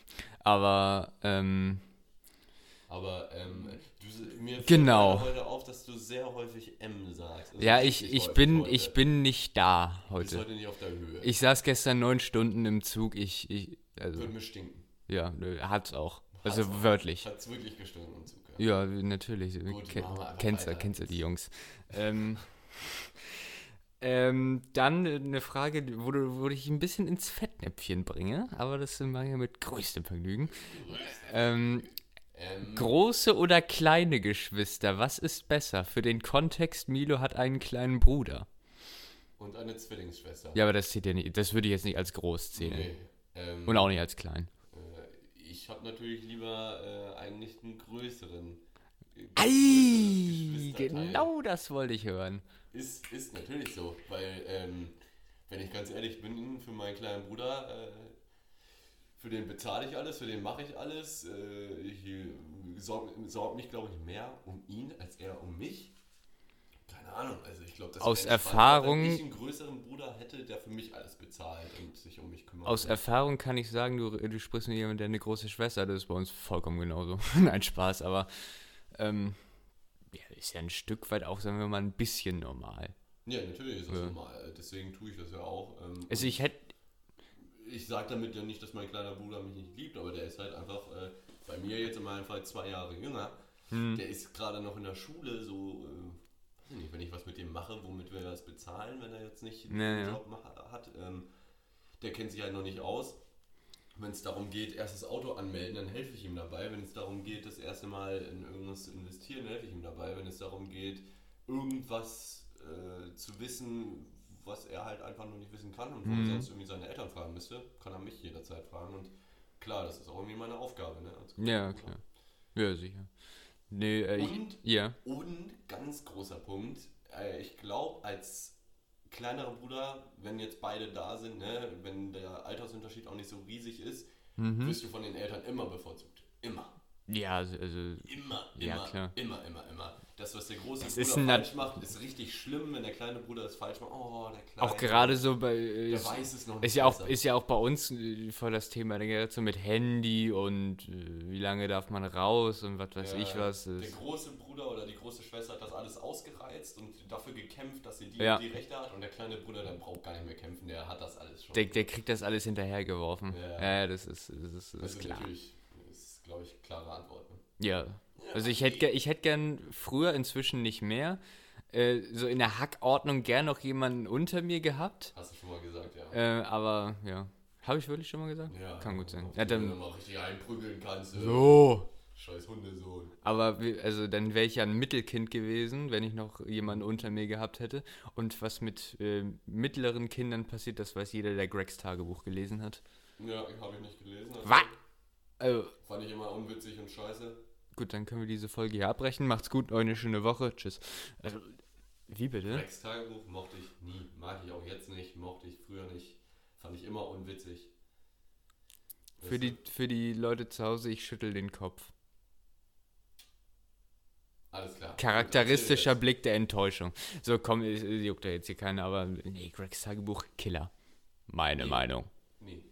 aber, ähm, Aber ähm, du, mir Genau. heute auf, dass du sehr häufig M sagst. Also ja, ich, ich, bin, heute. ich bin nicht da Du bist heute. heute nicht auf der Höhe. Ich saß gestern neun Stunden im Zug. Ich, ich also, Würde mir stinken. ja, hat's auch. Also Hat's auch. wörtlich. Hat's wirklich gestunken im Zug. Ja. Natürlich. Gut, Ke machen wir einfach kennst du, kennst du die Jungs. Ähm, ähm, dann eine Frage, wo, du, wo ich ein bisschen ins Fettnäpfchen bringe, aber das mache ich mit größtem Vergnügen. Ähm, Ähm, große oder kleine Geschwister, was ist besser? Für den Kontext, Milo hat einen kleinen Bruder. und eine Zwillingsschwester. Ja, aber das zählt ja nicht, das würde ich jetzt nicht als groß zählen. Nee. Ähm, Und auch nicht als klein. Ich habe natürlich lieber äh, eigentlich einen größeren. äh, Ei, genau das wollte ich hören. Ist, ist natürlich so, weil, ähm, wenn ich ganz ehrlich bin, für meinen kleinen Bruder, äh, für den bezahle ich alles, für den mache ich alles. Äh, ich äh, sorge sorg mich, glaube ich, mehr um ihn als er um mich. Keine Ahnung, also ich glaube, Aus Erfahrung- Wenn ich einen größeren Bruder hätte, der für mich alles bezahlt und sich um mich kümmert. Aus Erfahrung kann ich sagen, du, du sprichst mit jemandem, der eine große Schwester hat. Das ist bei uns vollkommen genauso. Nein, Spaß, aber ähm, ja, ist ja ein Stück weit auch, sagen wir mal, ein bisschen normal. ja, natürlich ist das Ja. normal. Deswegen tue ich das ja auch. Ähm, Also ich hätte, ich sage damit ja nicht, dass mein kleiner Bruder mich nicht liebt, aber der ist halt einfach äh, bei mir jetzt in meinem Fall zwei Jahre jünger. Hm. Der ist gerade noch in der Schule, so, äh, nicht, wenn ich was mit dem mache, womit wir das bezahlen, wenn er jetzt nicht einen Ja. Job hat, ähm, der kennt sich halt noch nicht aus. Wenn es darum geht, erstes Auto anmelden, dann helfe ich ihm dabei. Wenn es darum geht, das erste Mal in irgendwas zu investieren, helfe ich ihm dabei. Wenn es darum geht, irgendwas äh, zu wissen, was er halt einfach nur nicht wissen kann und wo Mhm. er sonst irgendwie seine Eltern fragen müsste, kann er mich jederzeit fragen. Und klar, das ist auch irgendwie meine Aufgabe. Ne? als Ja, klar. Ja, sicher. Nee, äh, Und, ja. und ganz großer Punkt, äh, ich glaube, als kleinerer Bruder, wenn jetzt beide da sind, ne, wenn der Altersunterschied auch nicht so riesig ist, Mhm. wirst du von den Eltern immer bevorzugt. Immer. Ja, also, also Immer, Ja, immer, klar. immer, immer, immer. Das, was der große Es Bruder falsch macht, ist richtig schlimm, wenn der kleine Bruder es falsch macht. Oh, der kleine. auch gerade so bei. äh, Der Ist, weiß es noch nicht. ist, ja auch, ist ja auch bei uns äh, voll das Thema der Generation mit Handy und äh, wie lange darf man raus und was weiß Ja, ich was. Der Ist. große Bruder oder die große Schwester hat das alles ausgereizt und dafür gekämpft, dass sie die, Ja. die Rechte hat. Und der kleine Bruder, der braucht gar nicht mehr kämpfen, der hat das alles schon. Der, der kriegt das alles hinterhergeworfen. Ja. Ja, das ist, das ist, das ist also klar. natürlich, ist, glaube ich, klare Antwort. Ne? Ja. Also ich hätte ich hätte gern früher, inzwischen nicht mehr, äh, so in der Hackordnung gern noch jemanden unter mir gehabt. Hast du schon mal gesagt, ja. Äh, aber ja. Habe ich wirklich schon mal gesagt? ja Kann gut sein. Ja, die du dann. mal richtig einprügeln kannst. äh, So. Scheiß Hundesohn. Aber also dann wäre ich ja ein Mittelkind gewesen, wenn ich noch jemanden unter mir gehabt hätte. Und was mit äh, mittleren Kindern passiert, das weiß jeder, der Gregs Tagebuch gelesen hat. Ja, habe ich nicht gelesen. also Was? Also, Fand ich immer unwitzig und scheiße. Gut, dann können wir diese Folge hier abbrechen. Macht's gut, euch eine schöne Woche. Tschüss. Also, wie bitte? Rex Tagebuch mochte ich nie. Mag ich auch jetzt nicht. Mochte ich früher nicht. Fand ich immer unwitzig. Für die, für die Leute zu Hause, ich schüttel den Kopf. Alles klar. Charakteristischer Blick der Enttäuschung. So, komm, juckt ja jetzt hier keiner, aber nee, Gregs Tagebuch, Killer. Meine Nee. Meinung. Nee.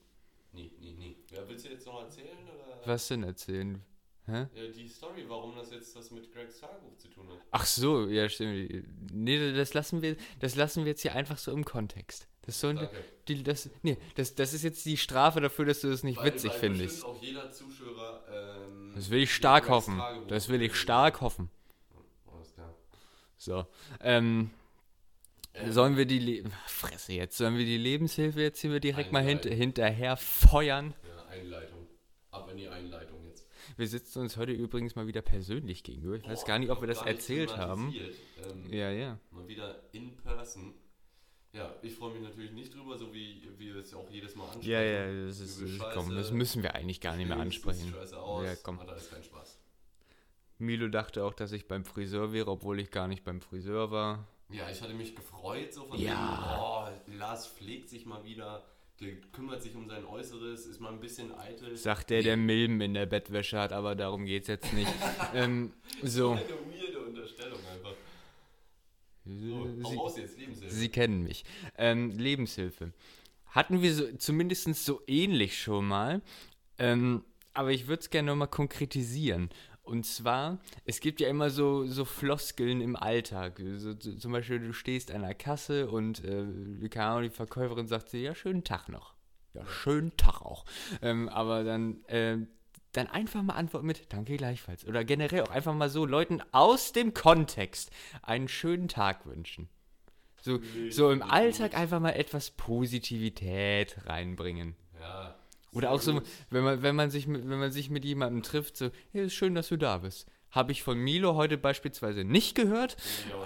Nee, nee, nee. Ja, willst du jetzt noch erzählen? Oder? Was denn erzählen? Hä? Ja, die Story, warum das jetzt was mit Gregs Tagebuch zu tun hat. Ach so, ja, stimmt. Nee, das lassen wir, das lassen wir jetzt hier einfach so im Kontext. Das ist so ein, die, das, nee, das, das ist jetzt die Strafe dafür, dass du das nicht Weil- witzig weil findest. auch jeder Zuschauer. Ähm, Das will ich stark hoffen. Das will ich gelesen stark hoffen. Alles klar. So. Ähm, Ähm, sollen wir die Le Fresse jetzt, sollen wir die Lebenshilfe jetzt hier direkt mal hint hinterher feuern? Ja, Einleitung. Ab in die Einleitung. Wir sitzen uns heute übrigens mal wieder persönlich gegenüber. Ich weiß Boah, gar nicht, ob wir das erzählt haben. Ähm, Ja, ja. Mal wieder in person. Ja, ich freue mich natürlich nicht drüber, so wie wir es auch jedes Mal ansprechen. Ja, ja, das ist, das, komm, das scheiße, müssen wir eigentlich gar nicht mehr ansprechen. scheiße aus, Ja, komm. Hat alles keinen Spaß. Milo dachte auch, dass ich beim Friseur wäre, obwohl ich gar nicht beim Friseur war. Ja, ich hatte mich gefreut, so von Ja. wegen, oh, Lars pflegt sich mal wieder, der kümmert sich um sein Äußeres, ist mal ein bisschen eitel. Sagt der, der Milben in der Bettwäsche hat, aber darum geht's jetzt nicht. ähm, so. Eine weirde Unterstellung einfach. So, Sie, raus jetzt, Lebenshilfe. Sie kennen mich. Ähm, Lebenshilfe. Hatten wir so, zumindest so ähnlich schon mal. Ähm, aber ich würde es gerne nochmal konkretisieren. Und zwar, es gibt ja immer so, so Floskeln im Alltag. So, so, zum Beispiel, du stehst an der Kasse und äh, keine Ahnung, die Verkäuferin sagt dir, ja, schönen Tag noch. Ja, schönen Tag auch. Ähm, aber dann, äh, dann einfach mal antworten mit Danke gleichfalls. Oder generell auch einfach mal so Leuten aus dem Kontext einen schönen Tag wünschen. So, so im Alltag einfach mal etwas Positivität reinbringen. Ja. Oder auch so, wenn man, wenn man sich mit, wenn man sich mit jemandem trifft, so, hey, ist schön, dass du da bist. Habe ich von Milo heute beispielsweise nicht gehört,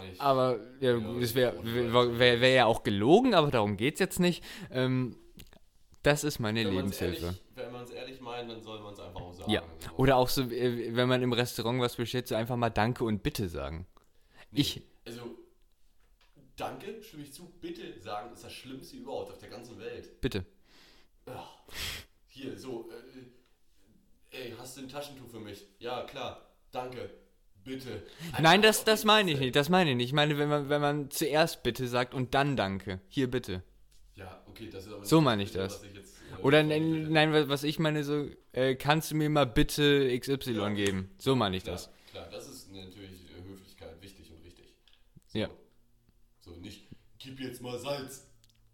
nicht. aber ja, Ja, es wäre wär, wär, wär ja auch gelogen, aber darum geht es jetzt nicht. Ähm, das ist meine wenn Lebenshilfe. Ehrlich, wenn man es ehrlich meint, dann soll man es einfach auch sagen. Ja. Oder auch so, äh, wenn man im Restaurant was bestellt, so einfach mal Danke und Bitte sagen. Nee, Ich, Also, danke, stimme ich zu. Bitte sagen, ist das Schlimmste überhaupt auf der ganzen Welt. bitte. Ach, hier, so, äh, ey, hast du ein Taschentuch für mich? Ja, klar, danke, bitte. Nein, das, das meine ich nicht. Das meine ich nicht. Ich meine, wenn man, wenn man zuerst Bitte sagt und dann Danke. Hier bitte. Ja, okay, das ist aber So meine ich was das. ich jetzt, äh, Oder nein, nein, wa- was ich meine, so, äh, kannst du mir mal bitte XY Ja. geben? So meine ich Klar, das. klar, das ist natürlich äh, Höflichkeit wichtig und richtig. So. Ja. So, nicht, gib jetzt mal Salz.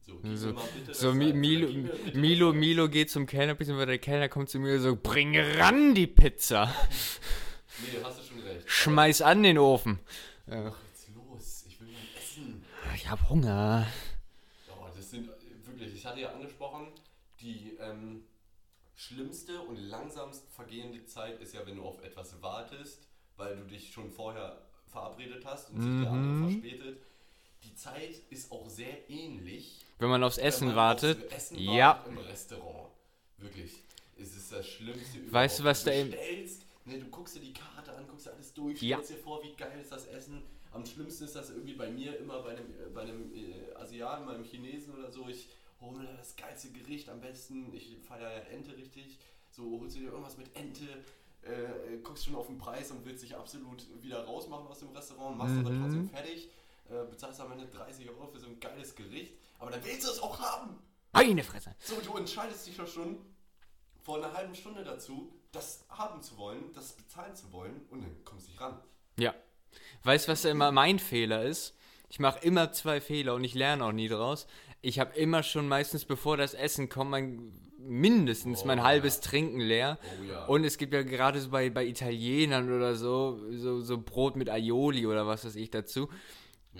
So, So- So, Milo, Milo. Milo geht zum Kellner, weil der Kellner kommt zu mir so, bring ran die Pizza. Nee, hast du schon recht. Schmeiß an den Ofen. Ja. Ach, jetzt los, ich will mal essen. Ich hab Hunger. Oh, das sind wirklich, ich hatte ja angesprochen, die ähm, schlimmste und langsamst vergehende Zeit ist ja, wenn du auf etwas wartest, weil du dich schon vorher verabredet hast und sich der andere Mhm. verspätet. Die Zeit ist auch sehr ähnlich. Wenn man aufs Essen man wartet. aufs Essen ja. wartet im Restaurant. Wirklich. Es ist das Schlimmste überhaupt. Weißt du, was du da eben- ne, Du guckst dir die Karte an, guckst dir alles durch, Ja. stellst dir vor, wie geil ist das Essen. Am schlimmsten ist das irgendwie bei mir immer bei einem, äh, bei einem äh, Asiaten, bei einem Chinesen oder so. Ich hole mir das geilste Gericht am besten. Ich feiere ja Ente richtig. So holst du dir irgendwas mit Ente, äh, guckst schon auf den Preis und willst dich absolut wieder rausmachen aus dem Restaurant, machst aber Mhm. trotzdem fertig, äh, bezahlst am Ende 30 Euro für so ein geiles Gericht, aber dann willst du es auch haben. Meine Fresse. So, du entscheidest dich doch schon vor einer halben Stunde dazu, das haben zu wollen, das bezahlen zu wollen und dann kommst du nicht ran. Ja. Weißt du, was immer mein Fehler ist? Ich mache immer zwei Fehler und ich lerne auch nie draus. Ich habe immer schon meistens, bevor das Essen kommt, mein, mindestens mein Oh, halbes ja. Trinken leer. Oh ja. Und es gibt ja gerade so bei, bei Italienern oder so, so, so Brot mit Aioli oder was weiß ich dazu.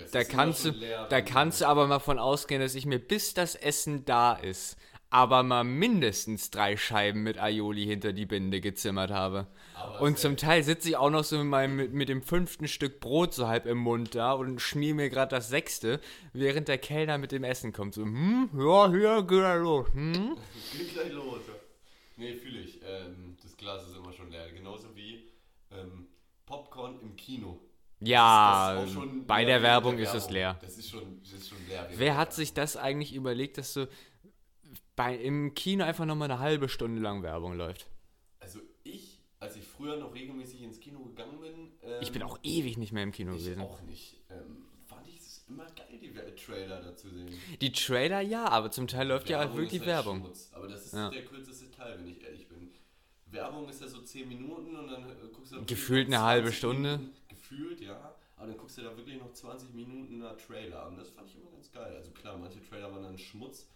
Es Da kannst, du, leer, da kannst du aber mal von ausgehen, dass ich mir bis das Essen da ist, aber mal mindestens drei Scheiben mit Aioli hinter die Binde gezimmert habe. Aber Und zum Teil sitze ich auch noch so mit, meinem, mit, mit dem fünften Stück Brot so halb im Mund da und schmier mir gerade das sechste, während der Kellner mit dem Essen kommt. So, hm, ja, hier, geh da los, hm. Geht gleich los. Ja. Nee, fühle ich. Ähm, das Glas ist immer schon leer. Genauso wie ähm, Popcorn im Kino. Ja, schon bei der Werbung ist es leer. Das ist schon, das ist schon leer. Wer hat Werbung. sich das eigentlich überlegt, dass so bei, im Kino einfach nochmal eine halbe Stunde lang Werbung läuft? Also ich, als ich früher noch regelmäßig ins Kino gegangen bin, ähm, Ich bin auch ewig nicht mehr im Kino ich gewesen. auch nicht. Ähm, fand ich es immer geil, die Trailer da zu sehen. Die Trailer ja, aber zum Teil läuft ja auch Werbung wirklich halt Werbung. Schmutz, aber das ist Ja. der kürzeste Teil, wenn ich ehrlich bin. Werbung ist ja so 10 Minuten und dann äh, guckst du Gefühlt eine halbe 20 Stunde. Minuten, gefühlt, ja. Aber dann guckst du da wirklich noch 20 Minuten nach Trailer an. Das fand ich immer ganz geil. Also klar, manche Trailer waren dann Schmutz.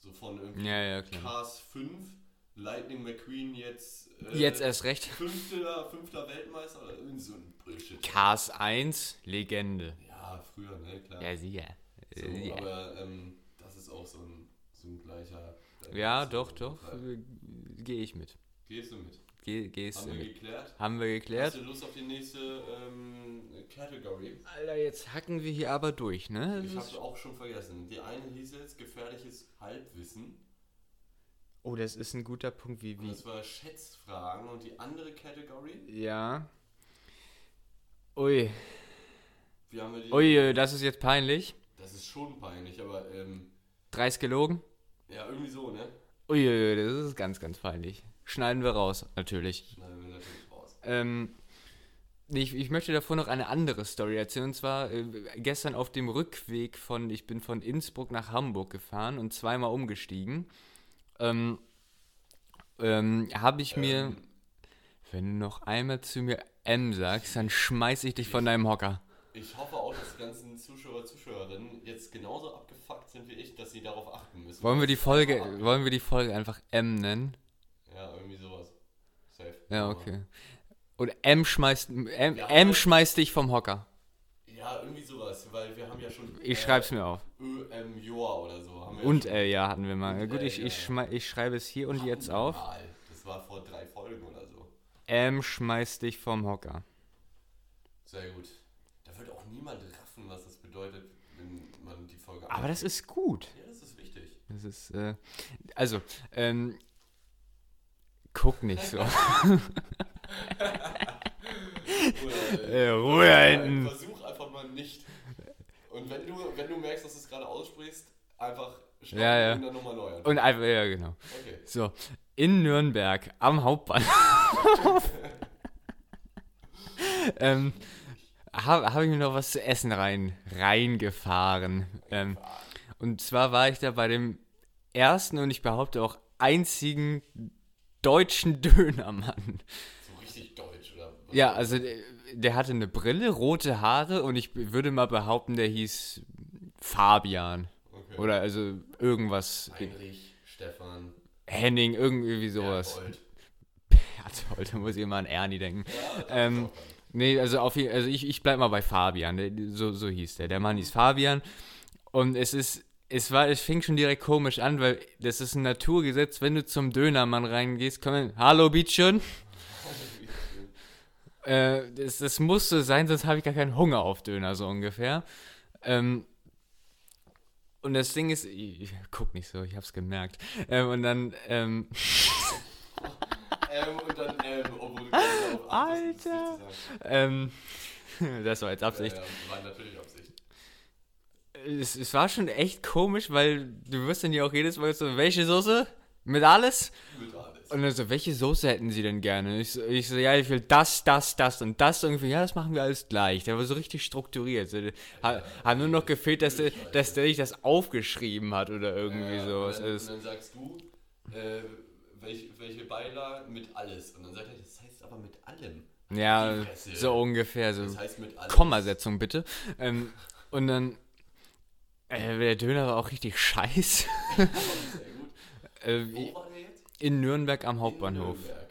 So von irgendwie Ja, ja, klar. Cars 5, Lightning McQueen jetzt. äh, Jetzt erst recht. Fünfter, fünfter Weltmeister oder irgend so ein Bullshit. Cars 1, Legende. Ja, früher, ne, klar. Ja, sicher. So, Äh, ja. Aber ähm, das ist auch so ein, so ein gleicher. äh, Ja, doch, doch. Äh, Gehe ich mit. Gehst du mit? Geh, gehst Haben wir mit. geklärt? Haben wir Hast geklärt? du Lust auf die nächste ähm, Category? Alter, jetzt hacken wir hier aber durch, ne? Ich habe auch schon vergessen. Die eine hieß jetzt gefährliches Halbwissen. oh, das ist ein guter Punkt, wie, Und wie. das war Schätzfragen. Und die andere Category, Ja. Ui. wie haben wir die? Ui, das ist jetzt peinlich. Das ist schon peinlich, aber ähm, Dreist gelogen? ja, irgendwie so, ne? Ui, das ist ganz, ganz peinlich. Schneiden wir raus, natürlich. Schneiden wir natürlich raus. Ähm, ich, ich möchte davor noch eine andere Story erzählen. Und zwar äh, gestern auf dem Rückweg von, ich bin von Innsbruck nach Hamburg gefahren und zweimal umgestiegen. Ähm, ähm, habe ich mir, Ähm, wenn du noch einmal zu mir M sagst, dann schmeiß ich dich von deinem Hocker. ich hoffe auch, dass die ganzen Zuschauer, Zuschauerinnen jetzt genauso abgefuckt sind wie ich, dass sie darauf achten müssen. Wollen wir die Folge, wollen wir die Folge einfach M nennen? Ja, irgendwie sowas. Safe. Ja, okay. Und M schmeißt, M, Ja, M schmeißt dich vom Hocker. Ja, irgendwie sowas, weil wir haben ja schon. Ich schreib's mir auf. ÖM Joa oder so. Haben wir Und äh, ja, hatten wir mal. Gut, äh, ich, ich, ich schreibe es hier und jetzt auf. Das war vor drei Folgen oder so. M schmeißt dich vom Hocker. Sehr gut. Da wird auch niemand raffen, was das bedeutet, wenn man die Folge Aber das ist gut. Ja, das ist wichtig. Das ist, äh, also, ähm, guck nicht so. Äh, Ruhe da hinten. Versuch einfach mal nicht. Und wenn du, wenn du merkst, dass du es gerade aussprichst, einfach stoppen Ja, ja. und dann nochmal neu an. Und einfach, ja, genau. Okay. So, in Nürnberg am Hauptbahnhof ähm, habe hab ich mir noch was zu essen rein, reingefahren. Ähm, und zwar war ich da bei dem ersten und ich behaupte auch einzigen deutschen Dönermann. So richtig deutsch, oder? was? Ja, also der, der hatte eine Brille, rote Haare und ich würde mal behaupten, der hieß Fabian. Okay. Oder also irgendwas. Heinrich, Stefan, Henning, irgendwie sowas. Berthold. Berthold, da muss ich immer an Ernie denken. Ja, Ähm. Nee, also, auf, jeden- also ich, ich bleib mal bei Fabian. So, so hieß der. Der Mann hieß Fabian. Und es ist, es war, es fing schon direkt komisch an, weil das ist ein Naturgesetz, wenn du zum Dönermann reingehst, komm, hallo Bietchen. Äh, das, das muss so sein, sonst habe ich gar keinen Hunger auf Döner, so ungefähr. Ähm, Und das Ding ist, ich, guck nicht so, ich hab's gemerkt. Ähm, und dann, ähm, ähm, und dann, ähm, obwohl Alter. ähm, das war jetzt Absicht. Ja, ja, war natürlich Absicht. Es, es war schon echt komisch, weil du wirst dann ja auch jedes Mal so, welche Soße? Mit alles? Mit alles. Und dann so, welche Soße hätten sie denn gerne? Ich so, ich so, ja, ich will das, das, das und das. Irgendwie, ja, das machen wir alles gleich. Der war so richtig strukturiert. So, hat, hat nur noch gefehlt, dass der, dass der sich das aufgeschrieben hat oder irgendwie Ja, sowas. Und dann, ist. und dann sagst du, äh, welche, welche Beilagen mit alles. Und dann sagt er, das heißt aber mit allem. Ja, so ungefähr. So. Das heißt mit allem. Kommasetzung bitte. Ähm, und dann, äh, der Döner war auch richtig scheiß. Sehr gut. äh, in Nürnberg am Hauptbahnhof. Nürnberg.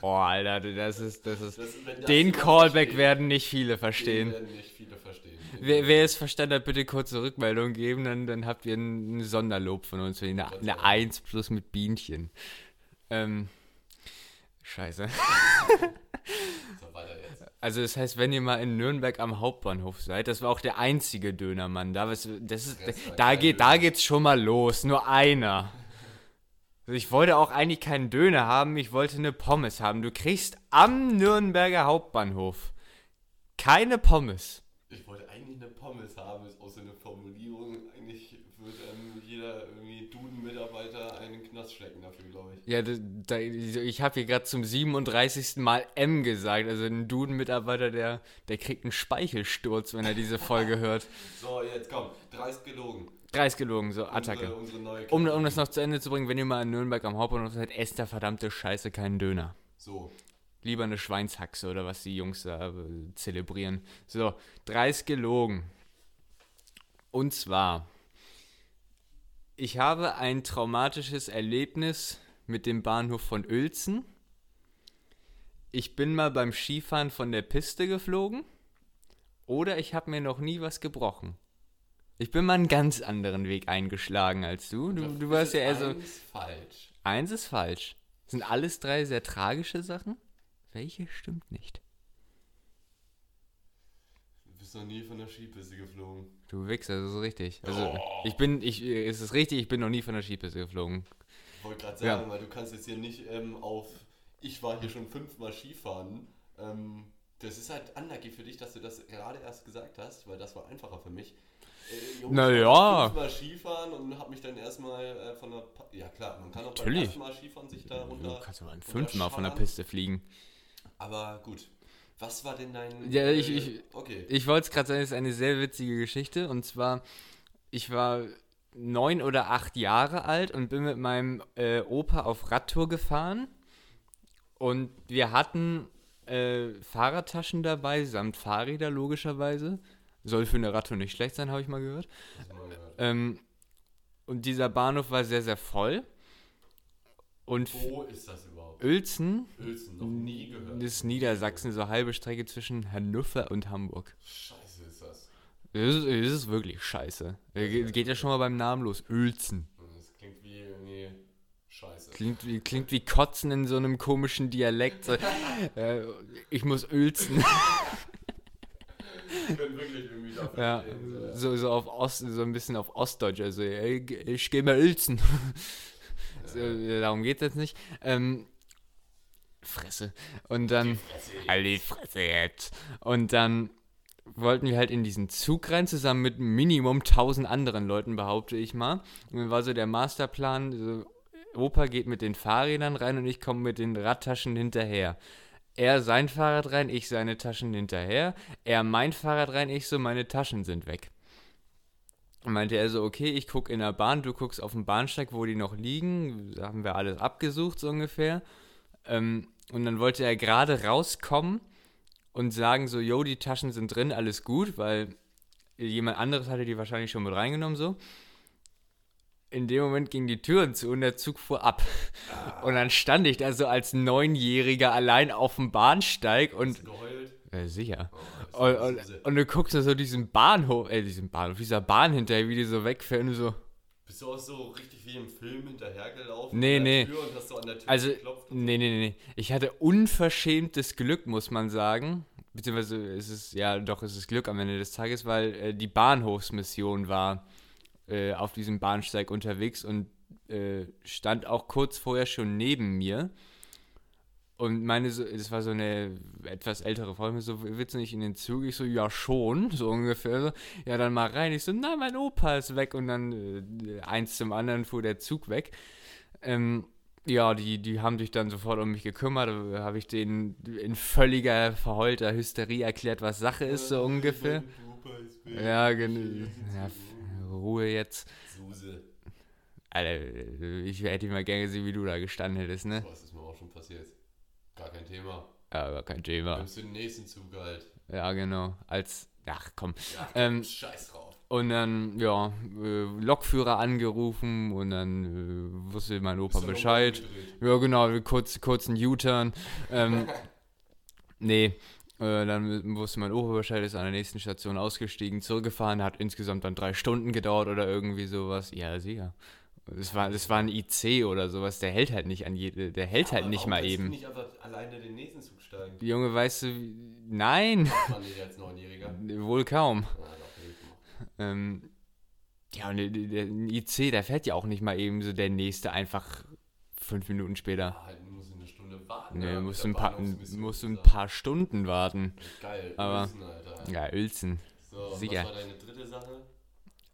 Boah, Alter, das ist, das ist. Das, Den Callback werden nicht viele Den verstehen. werden nicht viele verstehen. Wer, wer es verstanden hat, bitte kurze Rückmeldung geben, dann, dann habt ihr ein, ein Sonderlob von uns. Eine, eine 1 plus mit Bienchen. Ähm, scheiße. So, weiter jetzt. Also das heißt, wenn ihr mal in Nürnberg am Hauptbahnhof seid, das war auch der einzige Dönermann da. Was, das ist, war da, geht, da geht's schon mal los, nur einer. Also ich wollte auch eigentlich keinen Döner haben, ich wollte eine Pommes haben. Du kriegst am Nürnberger Hauptbahnhof keine Pommes. Ich wollte eigentlich eine Pommes haben, ist auch so eine Formulierung. Eigentlich wird ähm, jeder irgendwie Duden-Mitarbeiter einen Knast ich. Ja, da, ich habe hier gerade zum 37. Mal M gesagt. Also ein Duden-Mitarbeiter, der, der kriegt einen Speichelsturz, wenn er diese Folge hört. So, jetzt komm, dreist gelogen. 30 gelogen, so Attacke. Unsere, unsere Um, um das noch zu Ende zu bringen, wenn ihr mal in Nürnberg am Hauptbahnhof seid, esst da verdammte Scheiße keinen Döner. So, Lieber eine Schweinshaxe oder was die Jungs da äh, zelebrieren. So, 30 gelogen. Und zwar, ich habe ein traumatisches Erlebnis mit dem Bahnhof von Uelzen. Ich bin mal beim Skifahren von der Piste geflogen. Oder ich habe mir noch nie was gebrochen. Ich bin mal einen ganz anderen Weg eingeschlagen als du. Du, du warst ja eher so. Eins falsch. Eins ist falsch. Sind alles drei sehr tragische Sachen? Welche stimmt nicht? Du bist noch nie von der Skipiste geflogen. Du Wichser, das ist richtig. Also, Oh. ich bin, ich, es ist richtig, ich bin noch nie von der Skipiste geflogen. Ich wollte gerade Ja. sagen, weil du kannst jetzt hier nicht ähm, auf, ich war hier schon fünfmal Skifahren. Ähm, das ist halt unlucky für dich, dass du das gerade erst gesagt hast, weil das war einfacher für mich. Äh, Jungs, Na ich ja. Fünfmal Skifahren und habe mich dann erstmal äh, von der... Pa ja klar, man kann auch beim Natürlich. ersten Mal Skifahren sich da runter... Du kannst aber ein fünfmal von der. Piste fliegen. Aber gut. Was war denn dein... Ja, ich- äh, ich- Okay. Ich wollte es gerade sagen, es ist eine sehr witzige Geschichte. Und zwar, ich war neun oder acht Jahre alt und bin mit meinem äh, Opa auf Radtour gefahren. Und wir hatten äh, Fahrradtaschen dabei, samt Fahrräder logischerweise. Soll für eine Radtour nicht schlecht sein, habe ich mal gehört. Ähm, und dieser Bahnhof war sehr, sehr voll. Und Wo ist das überhaupt? Uelzen, Uelzen, noch nie gehört. das ist Niedersachsen, so halbe Strecke zwischen Hannover und Hamburg. Scheiße ist das. Das ist, das ist wirklich scheiße. Äh, ge- Geht ja schon mal beim Namen los. Uelzen. Das klingt wie irgendwie Scheiße. Klingt wie, klingt wie Kotzen in so einem komischen Dialekt. So, äh, ich muss Uelzen. Ich bin wirklich irgendwie dafür Ja, so, so auf Ost, so ein bisschen auf Ostdeutsch. Also, ey, ich geh mal Uelzen. so, äh, darum geht's jetzt nicht. Ähm, Fresse. Und dann. Halt die Fresse jetzt. Und dann wollten wir halt in diesen Zug rein, zusammen mit Minimum 1000 anderen Leuten, behaupte ich mal. Und dann war so der Masterplan, so, Opa geht mit den Fahrrädern rein und ich komme mit den Radtaschen hinterher. Er sein Fahrrad rein, ich seine Taschen hinterher. Er mein Fahrrad rein, ich so, meine Taschen sind weg. Meinte er so, okay, ich gucke in der Bahn, du guckst auf dem Bahnsteig, wo die noch liegen. Da haben wir alles abgesucht, so ungefähr. Ähm, und dann wollte er gerade rauskommen und sagen so, yo, die Taschen sind drin, alles gut, weil jemand anderes hatte die wahrscheinlich schon mit reingenommen, so. In dem Moment ging die Türen zu und der Zug fuhr ab. Und dann stand ich da so als Neunjähriger allein auf dem Bahnsteig und äh, sicher. Oh, Und, und, und du guckst da so diesen Bahnhof, äh, diesen Bahnhof, dieser Bahn hinterher, wie die so wegfährt und du so, Bist du auch so richtig wie im Film hinterhergelaufen? Nee, nee. Tür und hast so an der Tür Also, geklopft? nee, nee, nee. Ich hatte unverschämtes Glück, muss man sagen. Beziehungsweise ist es, ja, doch, es ist Glück am Ende des Tages, weil äh, die Bahnhofsmission war äh, auf diesem Bahnsteig unterwegs und äh, stand auch kurz vorher schon neben mir. Und meine, das war so eine etwas ältere Frau, mir so, willst du nicht in den Zug? Ich so, ja schon, so ungefähr. Ja, dann mal rein. Ich so, nein, mein Opa ist weg. Und dann äh, eins zum anderen fuhr der Zug weg. Ähm, ja, die, die haben sich dann sofort um mich gekümmert. Da habe ich denen in völliger verheulter Hysterie erklärt, was Sache ist, so ungefähr. Ja, genau. Ja, Ruhe jetzt. Suse. Alter, ich hätte mal gerne gesehen, wie du da gestanden hättest, ne? Was ist mir auch schon passiert? Gar kein Thema. Ja, gar kein Thema. Nimmst du den nächsten Zug halt. Ja, genau. Als, ach komm. Ja, Ähm, scheiß drauf. Und dann, ja, äh, Lokführer angerufen und dann äh, wusste mein Opa Bescheid. Ja, genau, kurz, kurz einen U-Turn. Ähm, nee, äh, dann wusste mein Opa Bescheid, ist an der nächsten Station ausgestiegen, zurückgefahren, hat insgesamt dann drei Stunden gedauert oder irgendwie sowas. Ja, sicher. Das war, das war ein IC oder sowas, der hält halt nicht an jede, der hält halt Aber nicht warum mal kannst du eben. nicht einfach alleine den nächsten Zug steigen? Junge, weißt du, nein, Macht man nicht als Neunjähriger. wohl kaum. Ah, doch, nee, Ähm, ja, und der, der ein IC, der fährt ja auch nicht mal eben so der nächste einfach fünf Minuten später. Ah, halt muss eine Stunde warten. Nee, ja, musst ein paar, musst ein paar Stunden warten. Geil, aber- Uelzen, Alter. Ja, Uelzen. So, sicher. was war deine dritte Sache?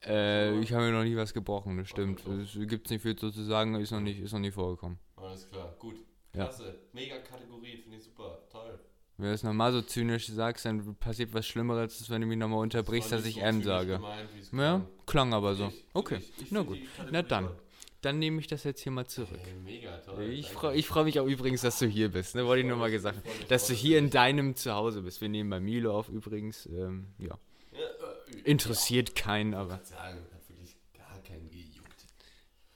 Äh, ich habe mir noch nie was gebrochen, das stimmt. Es gibt nicht viel zu sagen, ist noch nicht, ist noch nie vorgekommen. Alles klar, gut. Ja. Klasse. Mega Kategorie, finde ich super. Toll. Wenn du es nochmal so zynisch sagst, dann passiert was Schlimmeres, als wenn du mich nochmal unterbrichst, war dass ich so M sage. es Ja, klang. aber so. Ich- Okay, ich- ich na gut. Na dann. Dann nehme ich das jetzt hier mal zurück. Ey, mega toll. Ich freue freu mich auch übrigens, dass du hier bist, ne? Wollte ich nur mal gesagt mich Dass du hier in deinem Zuhause bist. Wir nehmen bei Milo auf übrigens. Ähm, ja. äh, Interessiert keinen, aber. Ich sagen, hat wirklich gar keinen gejuckt.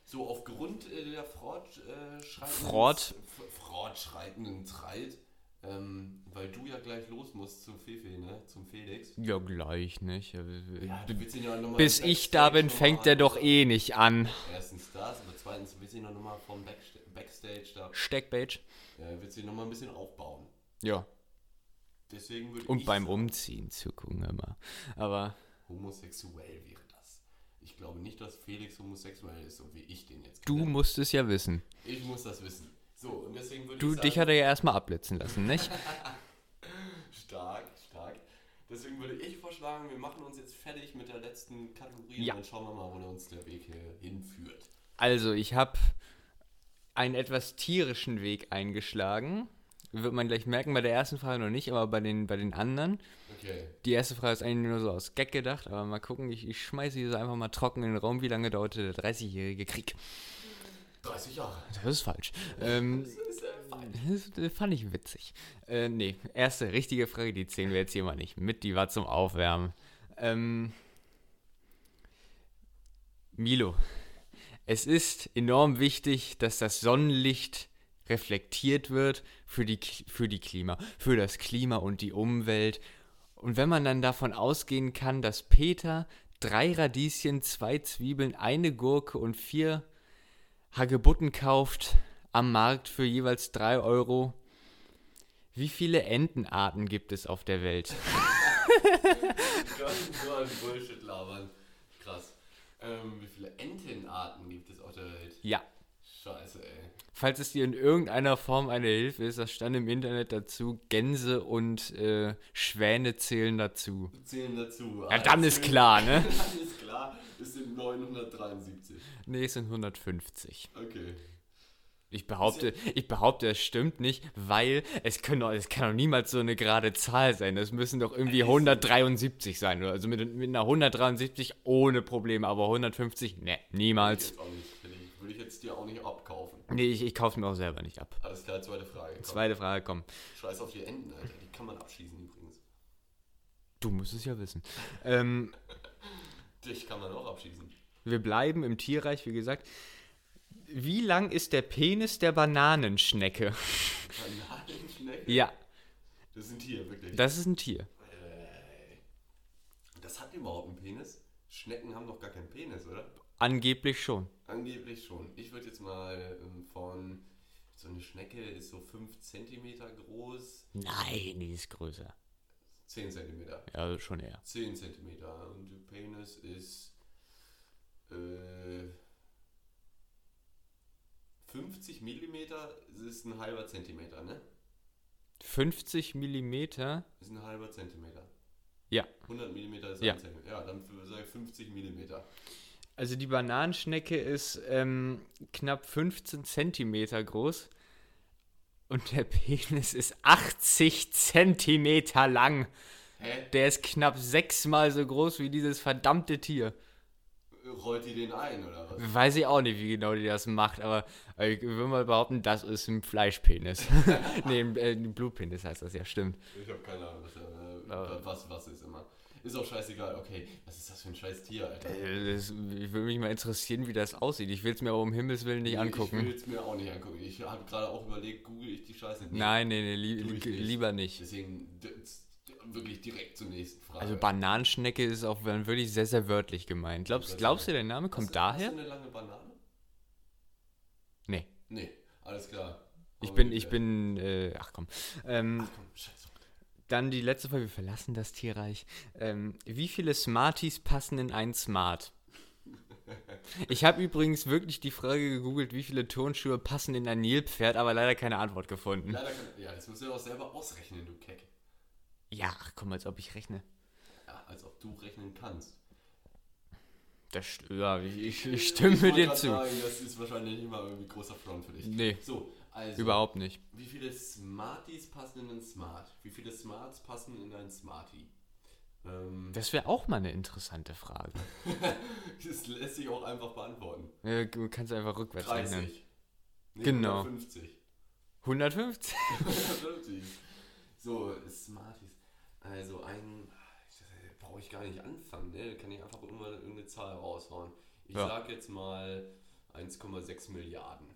So, aufgrund äh, der fortschreitenden Fort? f- fortschreitenden Zeit, ähm, weil du ja gleich los musst zum Fefe, ne? Zum Felix. Ja, gleich nicht. Ja, du ja Bis ich da bin, fängt der doch eh nicht an. Erstens das, aber zweitens willst du ihn noch mal vom Backsta Backstage da, Steckbait. äh, willst du ihn noch mal ein bisschen aufbauen. Ja. Deswegen würde Und beim sagen, Umziehen zugucken immer. Aber homosexuell wäre das. Ich glaube nicht, dass Felix homosexuell ist, so wie ich den jetzt du kenne. musst es ja wissen. Ich muss das wissen. So, und deswegen würde Du, ich sagen, dich hat er ja erstmal abblitzen lassen, nicht? stark, stark. Deswegen würde ich vorschlagen, wir machen uns jetzt fertig mit der letzten Kategorie Ja. und dann schauen wir mal, wo uns der Weg hier hinführt. Also, ich habe einen etwas tierischen Weg eingeschlagen. Wird man gleich merken, bei der ersten Frage noch nicht, aber bei den, bei den anderen. Okay. Die erste Frage ist eigentlich nur so aus Gag gedacht, aber mal gucken, ich, ich schmeiße sie einfach mal trocken in den Raum. Wie lange dauerte der 30-jährige Krieg? 30 Jahre. Das ist falsch. Ähm, Das fand ich witzig. Äh, nee, erste richtige Frage, die zählen wir jetzt hier mal nicht mit, die war zum Aufwärmen. Ähm, Milo, es ist enorm wichtig, dass das Sonnenlicht reflektiert wird für die, für die Klima, für das Klima und die Umwelt. Und wenn man dann davon ausgehen kann, dass Peter drei Radieschen, zwei Zwiebeln, eine Gurke und vier Hagebutten kauft am Markt für jeweils 3 Euro. Wie viele Entenarten gibt es auf der Welt? so ein Bullshit labern. Krass. Ähm, wie viele Entenarten gibt es auf der Welt? Ja. Scheiße, ey. Falls es dir in irgendeiner Form eine Hilfe ist, das stand im Internet dazu, Gänse und äh, Schwäne zählen dazu. Zählen dazu. Ja, dann ist klar, ne? Dann ist klar, es sind 973. Nee, es sind 150. Okay. Ich behaupte, ich behaupte, es stimmt nicht, weil es, können es kann doch niemals so eine gerade Zahl sein. Das müssen doch irgendwie 173 sein. oder? Also mit, mit einer 173 ohne Probleme, aber 150, ne, Würde ich niemals. jetzt auch nicht, würde ich, würde ich jetzt dir auch nicht abkaufen. Nee, ich, ich kaufe mir auch selber nicht ab. Alles klar, zweite Frage. Komm. Zweite Frage, komm. Scheiß auf die Enten, Alter. Die kann man abschießen übrigens. Du musst es ja wissen. Ähm, Dich kann man auch abschießen. wir bleiben im Tierreich, wie gesagt. Wie lang ist der Penis der Bananenschnecke? Bananenschnecke? Ja, Das ist ein Tier, wirklich. das ist ein Tier. Das hat überhaupt einen Penis? Schnecken haben doch gar keinen Penis, oder? Angeblich schon. Angeblich schon. Ich würde jetzt mal ähm, von. So eine Schnecke ist so 5 cm groß. Nein, die ist größer. 10 cm. Ja, schon eher. 10 cm. Und der Penis ist. Äh, 50 Millimeter ist ein halber Zentimeter, ne? 50 Millimeter. Ist ein halber Zentimeter. Ja. 100 Millimeter ist Ja. ein Zentimeter. Ja, dann sage ich 50 Millimeter. Also die Bananenschnecke ist ähm, knapp 15 Zentimeter groß. Und der Penis ist 80 Zentimeter lang. Hä? Der ist knapp sechsmal so groß wie dieses verdammte Tier. Rollt die den ein, oder was? Weiß ich auch nicht, wie genau die das macht, aber ich würde mal behaupten, das ist ein Fleischpenis. nee, ein, äh, ein Blutpenis heißt das ja, stimmt. Ich habe keine Ahnung, was, äh, was, was ist immer. Ist auch scheißegal. Okay, was ist das für ein scheiß Tier, Alter? Äh, das, ich würde mich mal interessieren, wie das aussieht. Ich will es mir aber um Himmels Willen nicht Ich angucken. will es mir auch nicht angucken. Ich habe gerade auch überlegt, google ich die Scheiße nicht. Nein, nee, nee, li ich li lieber nicht. Deswegen wirklich direkt zur nächsten Frage. Also Bananenschnecke ist auch wirklich sehr, sehr wörtlich gemeint. Glaubst, glaubst du, der Name Hast kommt du- Hast daher? du eine lange Banane? Nee. Nee, alles klar. Ich bin, ich bin, äh, ach komm. Ähm, Ach komm, scheiße. dann die letzte Frage, wir verlassen das Tierreich. Ähm, wie viele Smarties passen in ein Smart? Ich habe übrigens wirklich die Frage gegoogelt, wie viele Turnschuhe passen in ein Nilpferd, aber leider keine Antwort gefunden. Leider kann, ja, das musst du ja auch selber ausrechnen, du Keck. Ja, ach komm, als ob ich rechne. Ja, als ob du rechnen kannst. Das, st- ja, ich, ich, ich stimme wollte dir zu. Sagen, das ist wahrscheinlich immer irgendwie großer Front für dich. Nee, So, also. überhaupt nicht. Wie viele Smarties passen in einen Smart? Wie viele Smarts passen in einen Smartie? Ähm, Das wäre auch mal eine interessante Frage. das lässt sich auch einfach beantworten. Ja, Du kannst einfach rückwärts 30. rechnen. Nee, Genau. 150. 150? 150. So, Smarties. Also ein. Brauche ich gar nicht anfangen, ne? Da kann ich einfach irgendwann irgendeine Zahl raushauen. Ich Ja. sag jetzt mal 1,6 Milliarden.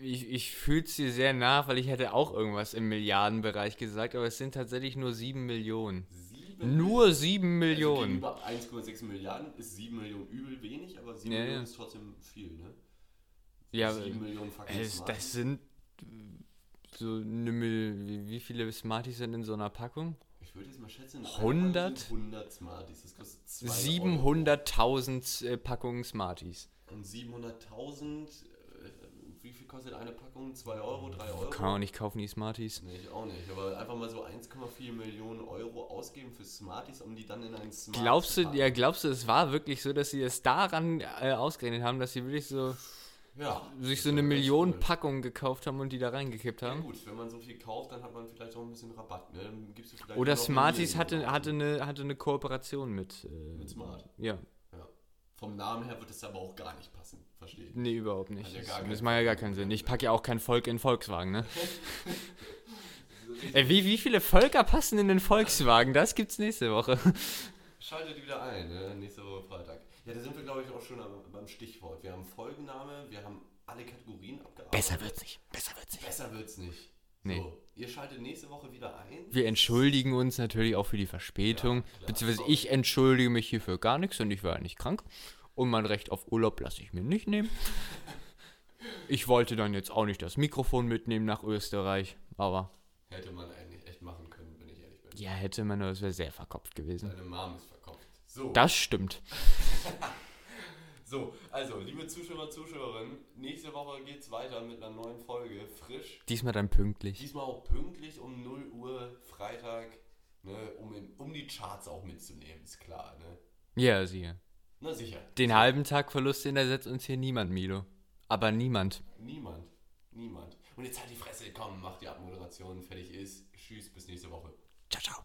Ich, ich fühle es dir sehr nach, weil ich hätte auch irgendwas im Milliardenbereich gesagt, aber es sind tatsächlich nur 7 Millionen. Sieben Nur 7 Also Millionen. gegenüber 1,6 Milliarden ist 7 Millionen übel wenig, aber 7 Ja, Millionen ja. ist trotzdem viel, ne? Ja, 7 Millionen fucking das sind so eine Mil wie, viele Smarties sind in so einer Packung? Ich würde jetzt mal schätzen, in 100? einer sind 100 Smarties. Das kostet 2 Euro. 700.000 äh, Packungen Smarties. Und 700.000, äh, wie viel kostet eine Packung? 2 Euro, 3 Euro? Kann man nicht kaufen, die Smarties. Nee, ich auch nicht. Aber einfach mal so 1,4 Millionen Euro ausgeben für Smarties, um die dann in einen Smart Glaubst zu du, ja, glaubst du, es war wirklich so, dass sie es daran äh, ausgerechnet haben, dass sie wirklich so Ja, sich so eine Million cool. Packungen gekauft haben und die da reingekippt Ja haben? gut, wenn man so viel kauft, dann hat man vielleicht auch ein bisschen Rabatt. Ne? Oder Smarties hatte, hatte, eine, hatte eine Kooperation mit. Äh, Mit Smart. Ja, Ja. Vom Namen her wird es aber auch gar nicht passen. Verstehe ich. nee, überhaupt nicht. Hat ja das das macht ja gar keinen Sinn. Ich packe ja auch kein Volk in Volkswagen, ne? Ey, wie, wie viele Völker passen in den Volkswagen? Das gibt's nächste Woche. Schaltet wieder ein, ne? nächste Woche Freitag. Ja, da sind wir, glaube ich, auch schon am, beim Stichwort. Wir haben Folgenname, wir haben alle Kategorien abgearbeitet. Besser wird's nicht. Besser wird's nicht. Besser wird's nicht. Nee. So, ihr schaltet nächste Woche wieder ein. Wir entschuldigen uns natürlich auch für die Verspätung. Ja, beziehungsweise sorry. ich entschuldige mich hier für gar nichts und ich war ja nicht krank. Und mein Recht auf Urlaub lasse ich mir nicht nehmen. Ich wollte dann jetzt auch nicht das Mikrofon mitnehmen nach Österreich, aber Hätte man eigentlich echt machen können, wenn ich ehrlich bin. ja, hätte man, nur, das wäre sehr verkopft gewesen. Deine Mom ist verkauft. So, Das stimmt. so, also, liebe Zuschauer, Zuschauerinnen, nächste Woche geht's weiter mit einer neuen Folge. Frisch. Diesmal dann pünktlich. Diesmal auch pünktlich um 0 Uhr Freitag, ne, um, in, um die Charts auch mitzunehmen, ist klar, ne? Ja, siehe. Na sicher. Den halben Tag Verlust, den ersetzt uns hier niemand, Milo. Aber niemand. Niemand. Niemand. Und jetzt halt die Fresse, komm, mach die Abmoderation, fertig ist. Tschüss, bis nächste Woche. Ciao, ciao.